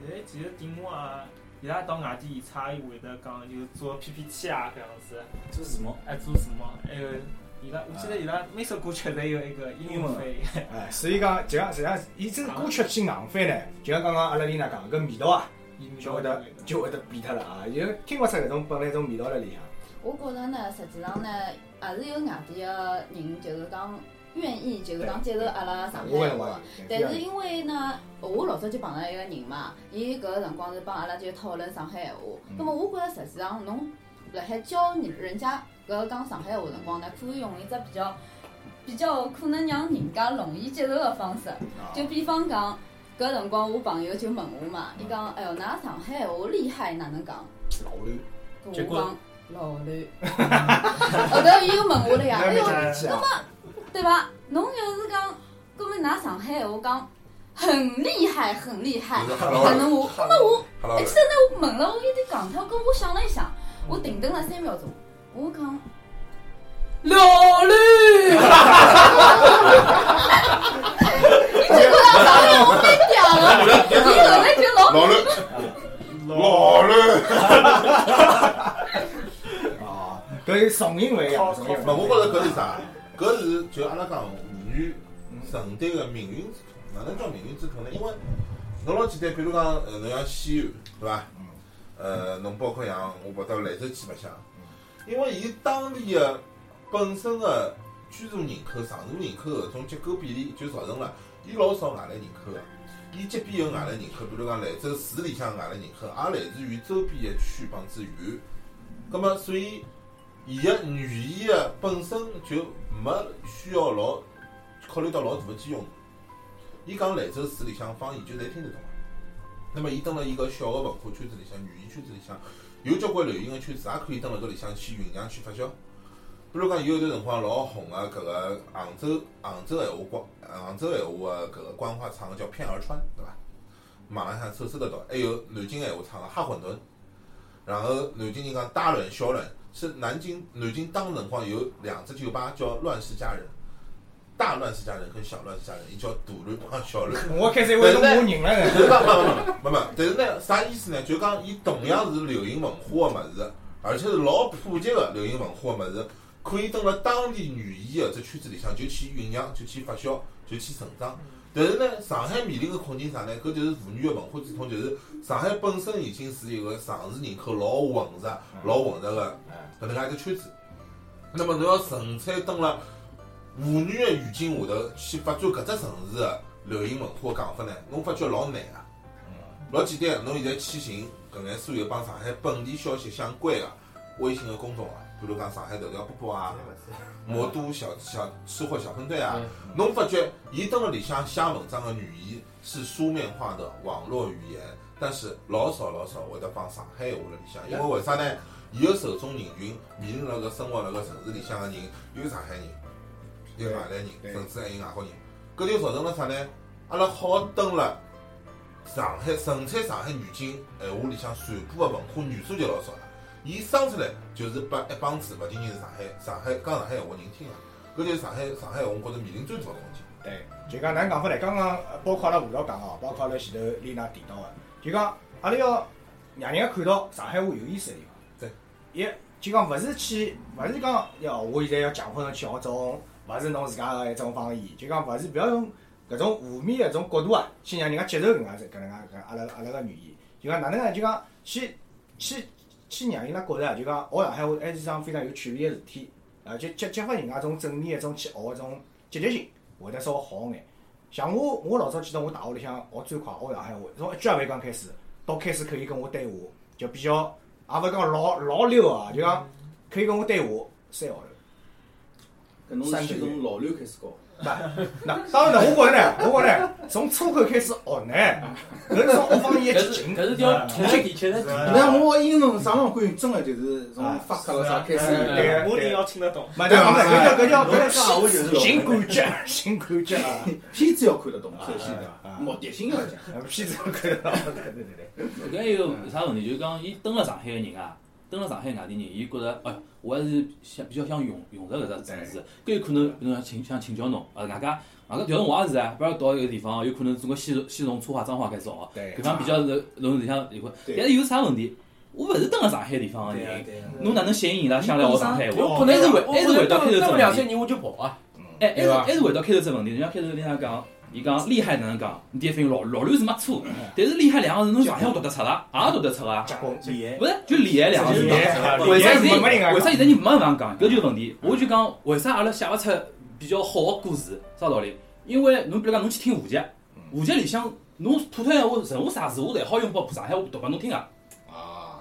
现在其实题目啊，伊拉到外地演出也会得讲，就做 PPT 啊搿样子，做字幕，哎做字幕，还有伊拉，我记得伊拉每首歌曲侪有一个英文翻译。哎，所以讲，就像实际上，伊这个歌曲去硬翻呢，就像刚刚阿拉丽娜讲，搿味道啊，就会得就会得变脱了啊，就听勿出搿种本来种味道辣里向。我觉着呢，实际上呢，还是有外地个人，就是讲愿意，就是讲接受阿拉上海话。但是因为呢，我老早就碰到一个人嘛，伊搿个辰光是帮阿拉就讨论上海闲话。葛末我觉着实际上侬辣海教人人家搿讲上海话辰光呢，可以用一只比较比较可能让人家容易接受的方式。就比方讲，搿辰光我朋友就问我嘛，伊讲，哎哟，㑚上海闲话厉害哪能讲？老乱。搿我讲老乱。后头伊又问我了呀，[LAUGHS] 哎哟，葛末对伐？侬就是讲，葛末㑚上海闲话讲很厉害，很厉害，搿能我，葛末我，哎，现在我问了，我有点讲脱，搿我想了一想，我停顿了三秒钟，我讲。老绿，[LAUGHS] 你这个上海我被屌了，老了，老了。啊，搿是重音为啊，重音勿，我觉着搿是啥？搿是就阿拉讲妇女承担个命运之痛。哪能叫命运之痛呢？因为侬老简单，比如讲，呃，侬像西安，对伐？呃，侬包括像我跑到兰州去白相，因为伊当地个本身个居住人。口、常住人。口搿种结构比例，就造成了伊老少外来人。口个。伊即便有外来人口，比如讲兰州市里向外来人口，也来自于周边个区帮资源。葛么，所以伊个语言个本身就没需要老考虑到老大个基用。伊讲兰州市里向方言就侪听得懂。那么伊蹲辣伊个小个文化圈子里向、语言圈子里向，有交关流行个圈子，也可以蹲辣搿里向去酝酿、去发酵。比如讲，有一段辰光老红个搿个杭州杭州闲话官杭州闲话个搿个官话唱个叫片儿川，对伐？网浪向搜搜得到。还有南京闲话唱个哈馄饨，然后南京人讲大卵小卵，是南京南京当时辰光有两只酒吧叫乱世佳人，大乱世佳人跟小乱世佳人，伊叫大乱帮小乱。[LAUGHS] 我开始以为是骂人了呢。但是讲没没没，但是呢，啥意思呢？就讲伊同样是流行文化个物事，而且是老普及个流行文化个物事，可以蹲辣当地语言个只圈子里向就去酝酿，就去发酵，就去成长。但是呢，上海面临个困境啥呢？搿就是妇女个文化之痛，就是上海本身已经是一个常住人口老混杂、老混杂个搿能介一个圈子。那么侬要纯粹蹲辣妇女个语境下头去发展搿只城市个流行文化讲法呢，侬发觉老难个。老简单，侬现在去寻搿眼所有帮上海本地消息相关个微信个公众号，比如讲上海头条播报啊、魔都小小吃货小分队啊，侬发觉伊登了里向写文章的语言是书面化的网络语言，但是老少老少会得放上海话辣里向，因为为啥呢？伊个受众人群面临了个生活辣个城市里向的人，有上海人，有外来人，甚至还有外国人，搿就造成了啥呢？阿拉好登了上海盛产上海语境闲话里向传播的文化元素就老少了。伊生出来就是拨一帮子勿仅仅是上海上海讲上海闲话人听个，搿就是上海上海闲话我觉着面临最大个问题。对，就讲哪能讲法呢？刚刚呃包括阿拉吴导讲哦，包括阿拉前头丽娜提到个，就讲阿拉要让人家看到上海话有意思个地方。对，一就讲勿是去，勿是讲要我现在要强迫侬去学种，勿是侬自家个一种方言，就讲勿是不要用搿种负面个一种角度啊，去让人家接受搿能介搿能介搿阿拉阿拉个语言。就讲哪能介？就讲去去去让伊拉觉着啊，就讲学上海话还是桩非常有趣味个事体，啊，就激激发人家种正面一种去学个种积极性。会得稍微好眼。像我，我老早记得我大学里向学最快学上海话，从一句也勿讲开始，到开始可以跟我对话，就比较也勿讲老老溜啊，就讲可以跟我对话三号头。搿侬是先从老刘开始教，那当然了，我觉着呢，我觉着，从初口开始学呢，搿是从学方言搿去进。是搿是叫接地气，接地气。但我英文上网关真的就是从发克了啥开始啊对有。我人要听得懂。嘛，对伐？搿叫搿叫搿讲话就是叫新感觉，新感觉啊！片子要看得懂，首先对伐？目的性要讲。片子要看得懂，对对对对。搿还有啥问题？就是讲，伊蹲辣上海个人啊，蹲了上海外地人，伊觉着，哎，我还是想比较想用用着搿只城市。搿有可能，比如讲请想请教侬，呃，外加外加调动我也是啊，比如到一个地方，有可能总归先从先从粗话、脏话开始学，对搿方比较是侬里向有块。对但是有啥问题？我勿是蹲了上海地方个人，侬哪能吸引伊拉想来学上海话？我还是回还是回到开头只蹲两问题。三年我就跑啊，哎，还是还是回到开头只问题。人家开头人家讲，伊讲厉害哪能讲？你第一反应老老刘是没错，但是厉害两个字侬上海话读得出伐？也读得出啊。不是，就厉害两个字。为啥现在为啥现在人没人讲？搿就是问题。我就讲，为啥阿拉写勿出比较好个故事？啥道理？因为侬比如讲，侬去听吴杰，吴杰里向侬普通闲话任何啥词我侪好用拨上海话读拨侬听个。啊，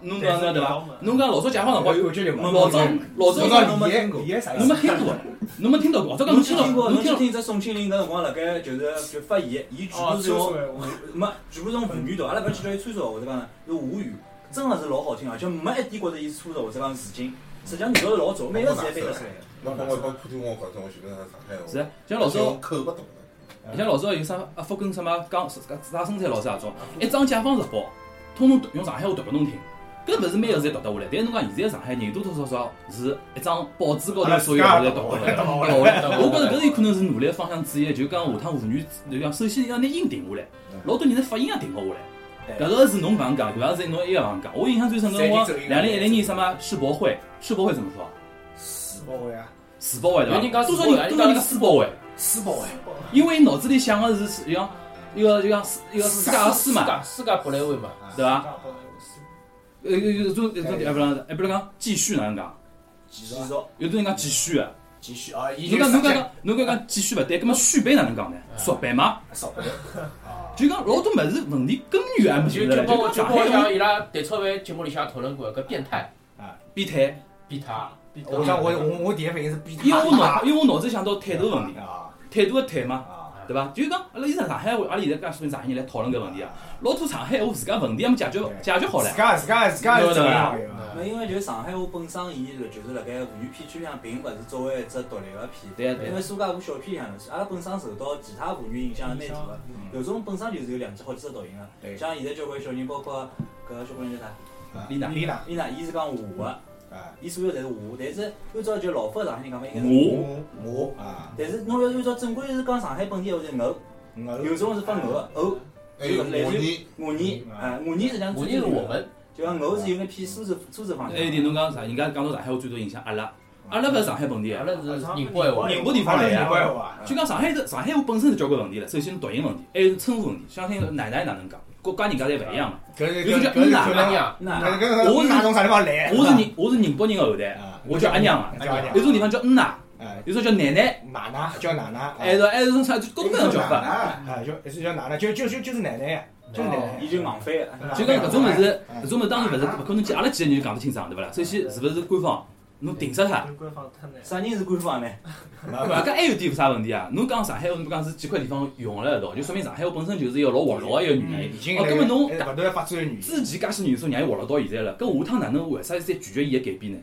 侬讲对伐？侬讲老早解放辰光，感觉就没老早老早侬讲讲理解理解啥意思？侬没听过，侬没听到过。侬侬听到，过，侬听到。听只宋庆龄搿辰光辣盖就是就发言，伊全部是用没全部是用沪语读，阿拉勿要去叫伊川俗，或者讲呢是吴语，真个是老好听，而且没一点觉着伊是粗俗或者讲是词经，实际上味道是老足，每个字侪背得出来。侬讲我讲普通话搿种，我随便上海话。是啊，像老早口勿懂。像老早有啥阿福跟什么讲啥生产老师那种，一张解放日报，通通用上海话读拨侬听。搿勿是每个字侪读得下来，但是侬讲现在上海人多多少少是一张报纸高头所有物侪读下来。读勿来我觉着搿是有可能是努力方向之一，就讲下趟妇女就讲首先要拿音定下来，老多人的发音也定勿下来。搿个是侬刚讲，搿个是侬一个刚讲。我印象最深刻，我两零一零年什么世博会，世博会怎么说？世博会啊，世博会对伐？多少人多少人个世博会？世博会，因为脑子里想的是一样一个就讲一个世界个世嘛，世界博览会嘛，对伐？呃，有有种有种哎不是哎不是讲继续哪能讲？继续有种人讲继续。个，继续啊，已侬经讲侬讲讲侬讲讲继续勿对，葛末续杯哪能讲呢？缩版嘛，少不了啊，[LAUGHS] 就讲老多物事问题根源还没就解决来，就就帮我就讲上海像伊拉蛋炒饭节目里向讨论过搿变态啊变态，变态，我讲我我我第一反应是变态因为我脑因为我脑子想到态度问题，啊。态度个态嘛。啊，对伐？就是讲，阿拉现在上海话，阿拉现在介许多上海人来讨论搿问题啊，老多上海话自家问题还没解决解决好唻自。家自家自家是这样的那因为就上海话本身，伊就是辣盖沪语片区里向，并勿是作为一只独立个片。对啊对啊因为苏家湖小片里向，阿拉本身受到其他沪语影响蛮大个。有种本身就是有两只好几只读音对个，像现在交关小人，包括搿小姑娘叫啥？丽娜丽娜伊娜，伊是讲华个，啊，伊所有侪是华，但是按照就老法上海人讲法，应该是我我啊，但是侬要按照正规是讲上海本地话是偶，我有种是发偶个偶，还有类似于模拟，华语，啊，华语实际上我就是我们，就讲偶是有眼偏苏州苏州方向还。有一点侬讲啥？人家讲到上海话最多影响阿拉，阿拉勿是上海本地个，阿拉是宁波闲话，宁波地方来呀。就讲上海的上海话本身是交关问题了，首先读音问题，还有称呼问题。相信奶奶哪能讲，国家人家侪勿一样嘛。搿是有种叫搿是哪可能呀，那搿搿我是哪从啥地方来？我是宁我是宁波人个后代啊，我叫阿娘啊。叫阿娘有种地方叫嗯呐，哎，有种叫奶奶，奶奶叫奶奶，还是还是种啥各种各样的叫法。啊，就还是叫奶奶，就就就就是奶奶呀，就是奶奶。伊就硬翻个。就讲搿种物事，搿种物事当然勿是勿可能，阿拉几个人就讲得清爽，对勿啦？首先是勿是官方，侬定死它。官方太难。啥人是官方呢？[LAUGHS] 勿，搿还有点啥问题啊？侬讲上海话，侬讲是几块地方融了一道，就说明上海话本身就是一个老活络个一个语言已。经哦，搿么侬勿断发展的语言，之前介许元素让伊活络到现在了，搿下趟哪能为啥再拒绝伊个改变呢？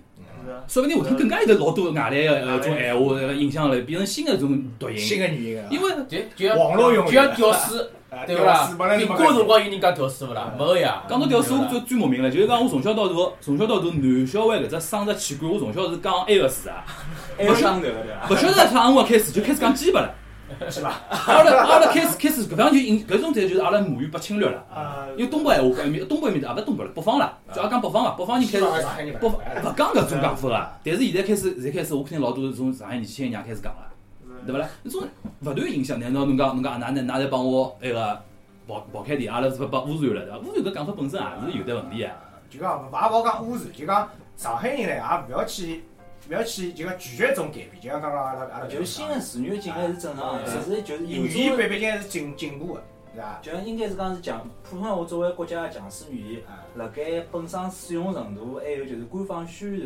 说不定下趟更加有得老多外来个呃种闲话呃影响了，变成新的种读音。新的语言啊，因为就就像网络用语就像屌丝，啊对勿啦？本来民国辰光有人讲屌丝勿啦？没个呀。讲到屌丝，我最最莫名了，就是讲我从小到大，从小到大男小孩搿只生殖器官，我从小是讲 A 个字啊，还有伤头个？勿晓得从何辰光开始就开始讲鸡巴了。是吧？阿拉阿拉开始开始搿方就引搿种才就是阿拉母语被侵略了。啊，因为东北闲话搿面东北面的也勿是东北了，北方了，就也讲北方嘛，北方人开始北勿讲搿种讲法个。但是现在开始，现在开始，我看见老多从上海年轻人也开始讲了，对勿啦？搿种勿断影响。难道侬讲侬讲哪能哪在帮我埃个跑跑开点，阿拉是不被污染了对伐？污染搿讲法本身也是有得问题个。就讲勿也勿好讲污染，就讲上海人呢也勿要去勿要去就讲拒绝这种改变，就像刚刚阿拉阿拉就是新的词语进来是正常的，但是就是有语言种毕毕竟还是进进步的，对伐？就应该是讲是强普通话作为国家的强势语言，啊，辣盖本身使用程度，还有就是官方宣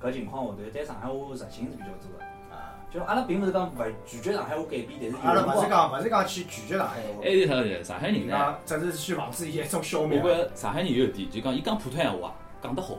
传搿情况下头，对上海话实行是比较多的。啊，就阿拉并勿是讲勿拒绝上海话改变，但是阿拉勿是讲勿是讲去拒绝上海话，还有啥个上海人呢？只是去防止伊一种消我灭。觉着上海人有一点，就讲伊讲普通闲话讲得好。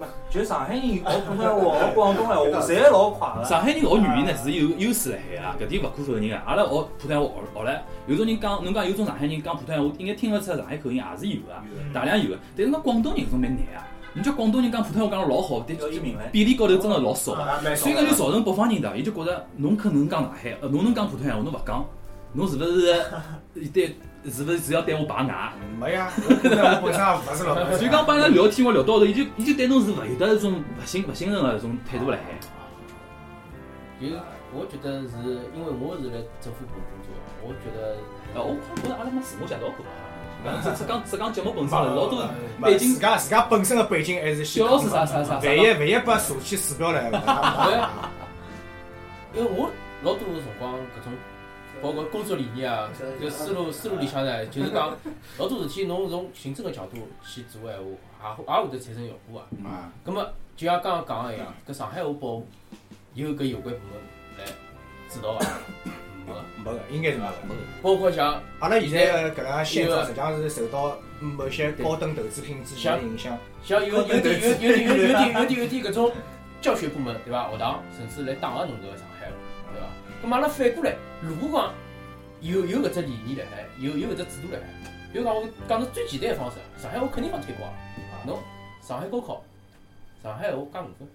没就上海人学普通话、学广东闲话，[LAUGHS] 侪老快个。上海人学语言呢是有优势辣海啊，搿点勿可否认个。阿拉学普通话学学唻，有种人讲，侬讲有种上海人讲普通话，应该听勿出上海口音也是有个，大量有个。但是讲广东人搿种蛮难啊，你叫广东人讲普通话讲得老好，但要伊明白。比例高头真的老少。所以讲就造成北方人的，伊就觉着侬可能讲上海，呃，侬能讲普通话，侬勿讲，侬是勿是 [LAUGHS] 对？是勿是是要对我排外？没呀，勿是老。[LAUGHS] 所以讲帮伊拉聊天，我聊到后头，伊就伊就对侬是勿有得一种勿信勿信任个一种态度辣海。就我觉得是因为我是辣政府部门工作，我觉得呃，我看觉着阿拉没自我介绍过。讲只只讲只讲节目本身，老多背景自家自家本身的背景还是小老师啥啥啥万一万一把社区鼠标来了，因为我老多辰光搿种，包括工作理念啊，就思路思路里向呢，就是讲老多事体侬从行政个角度去做闲话，也也会得产生效果啊。啊，葛么就像刚刚讲个一样，搿上海话保护有搿有关部门来指导伐？没个，没个，应该是没个。没个。包括像阿拉现在搿能现状实际上是受到某些高等投资品之前的影响。像有有点有有点有有点有点有点搿种教学部门对伐？学堂甚至来打压侬搿个上海话对伐？咁阿拉反过来，如果讲有有搿只理念辣海，有有搿只制度辣海，比如讲我讲个最简单个方式，上海话肯定好推广。侬上海高考，上海话加五分，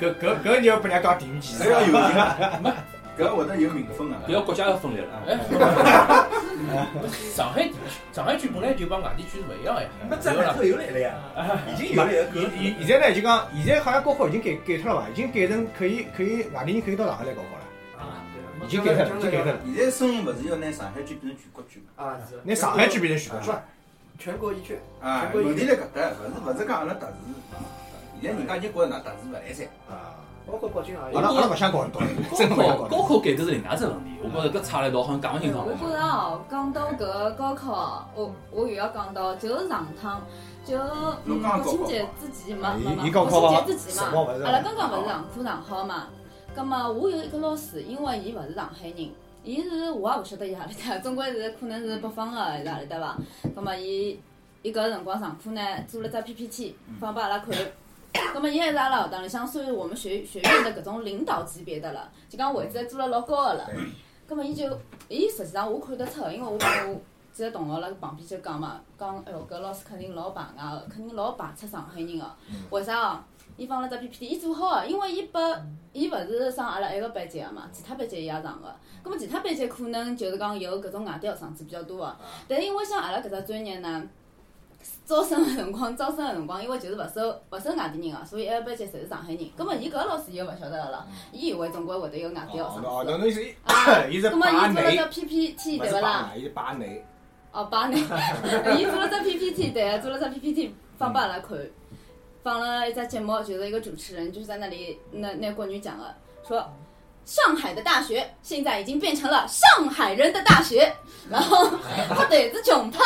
搿搿搿你要拨人家讲第五期，这要有名，搿会得有民风啊不。要国家要分裂了。哎，[LAUGHS] 上海地区，上海区本来就帮外地区是勿一样个呀，那对勿啦这后？又来了呀，已经有了呀，现现现在呢就讲，现在好像高考已经改改脱了伐？已经改成可以可以外地人可以到上海来高考了。已经改脱了，已经改脱了。现在声音勿是要拿上海区变成全国区嘛？啊，是拿上海区变成全国区，全国一卷，啊，问题在搿搭，勿是勿是讲阿拉特殊，现在人家已经觉着㑚特殊勿来三。啊，包括北京也有。阿拉阿拉勿想搞道理，真的勿想搞高考改的是另外一只问题，我觉着搿差了一道好像讲勿清爽。我觉着哦，讲到搿个高考，我我又要讲到，就是上趟就嗯国庆节之前嘛，国庆节之前嘛阿拉刚刚勿是上课上好嘛，葛末我有一个老师，因为伊勿是上海人。伊是我也勿晓得伊何里搭，总归是可能是北方个是何里搭伐？葛末伊伊搿辰光上课呢，做了只 PPT 放拨阿拉看。葛末伊还是阿拉学堂里向算是我们学学院的搿种领导级别的了，就讲位置还做了老高个了。葛末伊就，伊实际上我看得出，因为我帮我几个同学辣旁边就讲嘛，讲哎哟搿老师肯定老排外个，肯定老排斥上海人个。为啥哦？伊放了只 PPT，伊做好个，因为伊拨伊勿是上阿拉一个班级个嘛，其他班级伊也上个。葛末其他班级可能就是讲有搿种外地学生子比较多个，但是因为像阿拉搿只专业呢。招生个辰光，招生个辰光，因为就是勿收勿收外地人个，所以一个班级侪是上海人。葛末伊搿个老师伊就勿晓得个了，伊以为总归会得有外地学生哦，那。侬侬意思，啊，[COUGHS] 伊是葛末伊做了只 PPT 对勿啦？伊内。哦，把那，伊做了只 PPT，对个，做了只 PPT 放拨阿拉看，放了一只节目，就是一个主持人就是在那里那那国语讲个，说上海的大学现在已经变成了上海人的大学，然后他对着穷怕，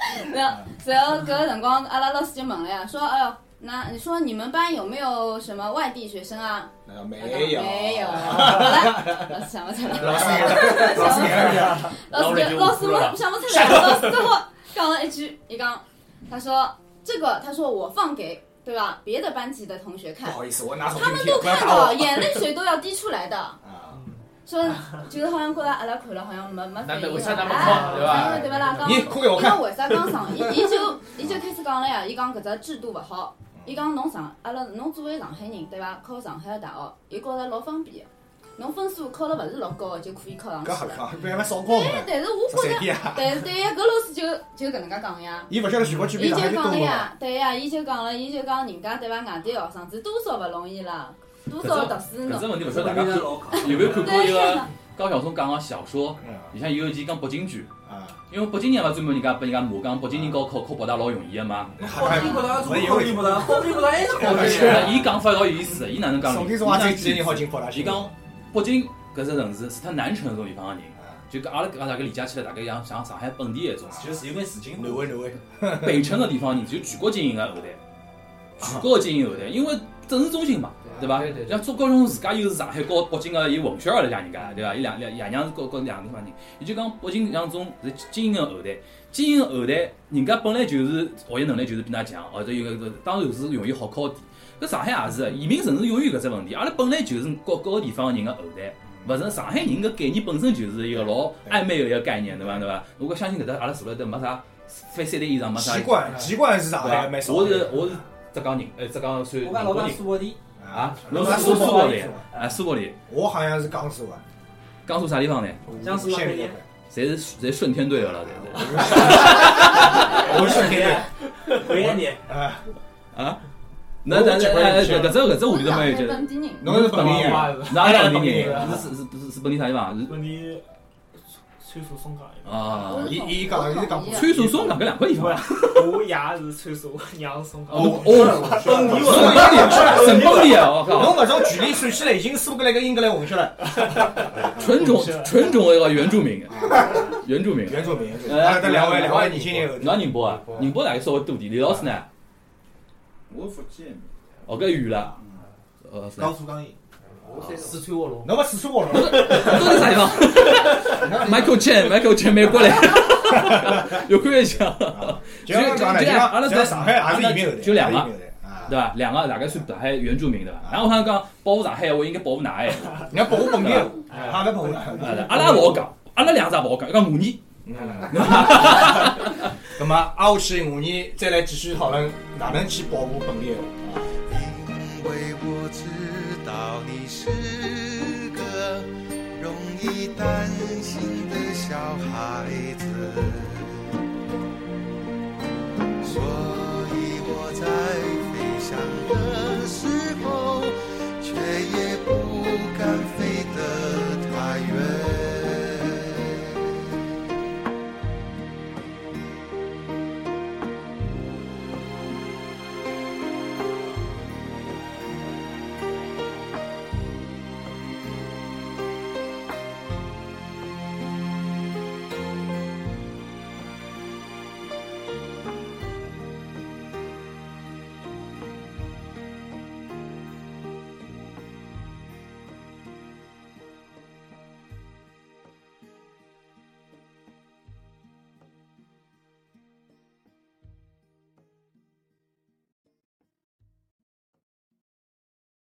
[LAUGHS] 然后然后搿个辰光阿拉老师就问了呀，说哎呦。那你说你们班有没有什么外地学生啊？没有，没有。[LAUGHS] 好了，老师想不起来了。老师眼，老师眼，老师就老师我想不起来了，老师最后讲了一句，伊讲，他说这个，他说我放给对吧？别的班级的同学看不，好意思，我拿手他们机不要都看到。眼泪水都要滴出来的，啊，说就是好像觉得阿拉看了好像没没反应那为啥那么哎狂对吧因为对不啦？讲你哭给我看因为为啥讲上？[LAUGHS] 伊伊就伊就开始讲了呀，伊讲搿只制度勿好。伊讲侬上阿拉侬作为上海人对伐？考上海个大学，伊觉着老方便个。侬分数考了勿是老高个就可以考上去了。搿瞎讲，不然么少高嘛？但是我觉着！但是对呀，搿老师就就搿能介讲呀。伊勿晓得全国区别伊就？讲了呀，对呀，伊就讲了，伊就讲人家对伐？外地学生子多少勿容易啦，多少读书喏。搿只问题勿晓得大家看老考。有没有看过一个高晓松讲个小说？嗯里向有一集讲北京句，啊，因为北京人嘛专门人家被人家骂讲北京人高考考北大老容易个嘛。考进不大，考进北大，考进不大还是考进去。那伊讲法老有意思，伊哪能讲呢？重点是话这几个人好进北大。伊讲北京搿只城市除脱南城搿种地方个人，就跟阿拉阿拉大概理解起来，大概像像上海本地一种。就是有眼事情。南汇南汇，北城个地方人就全国精英个后代，全国精英后代，因为政治中心嘛，对伐？像周国荣自家又是上海和北京个伊混血儿了，像人家，对伐？伊两两爷娘是高高两个地方人，伊就讲北京像种是精英个后代，精英个后代，人家本来就是学习能力就是比㑚强，或者有个当然是容易好考点。搿上海也是，移民城市永远有搿只问题，阿拉本来就是各各个地方个人个后代。勿是上海人搿概念本身就是一个老暧昧个一个概念，对伐？对伐？我觉相信搿搭阿拉坐辣搭没啥翻三代以上没啥习惯习惯是上海蛮少的。我是我是浙江人，呃，浙江算我讲老家苏北地，啊，侬侬是苏是苏北苏北的，啊，苏北的，我好像是江苏的，江苏啥地方呢？江苏县里那侪是侪顺天队的了，侪是 [LAUGHS] 我是顺天 [LAUGHS] 回来点。的。啊，啊。那那那哎，搿只搿只话题都蛮有劲的。本地人，侬是本地人，哪里本地本地人？人是是是是是本地啥地方？是本地川苏松江一啊，伊伊讲伊是讲川苏松江搿两个地方。个，我爷是川苏，娘是松江。哦哦，本地的，省本地啊！我靠，侬搿种距离算起来已经苏格兰跟英格兰混血了。[LAUGHS] 纯种纯种一个原住民，[LAUGHS] 原住民。原住民，原住民。哎这两位两位年轻人后头，侬宁波啊？宁波大概稍微多点。李老师呢？我福建，哦，搿远了。呃，是江苏江阴，四川卧龙，侬勿四川卧龙，都是啥地方？Michael Chen，Michael Chen 美国来，[LAUGHS] 有看一下，就就像阿拉在上海也是移民后代，就两个。对伐？两个大概算上海原住民对伐？然后我想讲保护上海，我应该保护哪海？你要保护本地人，阿拉保护。阿拉勿好讲，阿拉两只也勿好讲，要讲母语。[LAUGHS] 那么挨下去，我年再来继续讨论哪能去保护本地人。因为我知知道你是个容易担心的小孩子。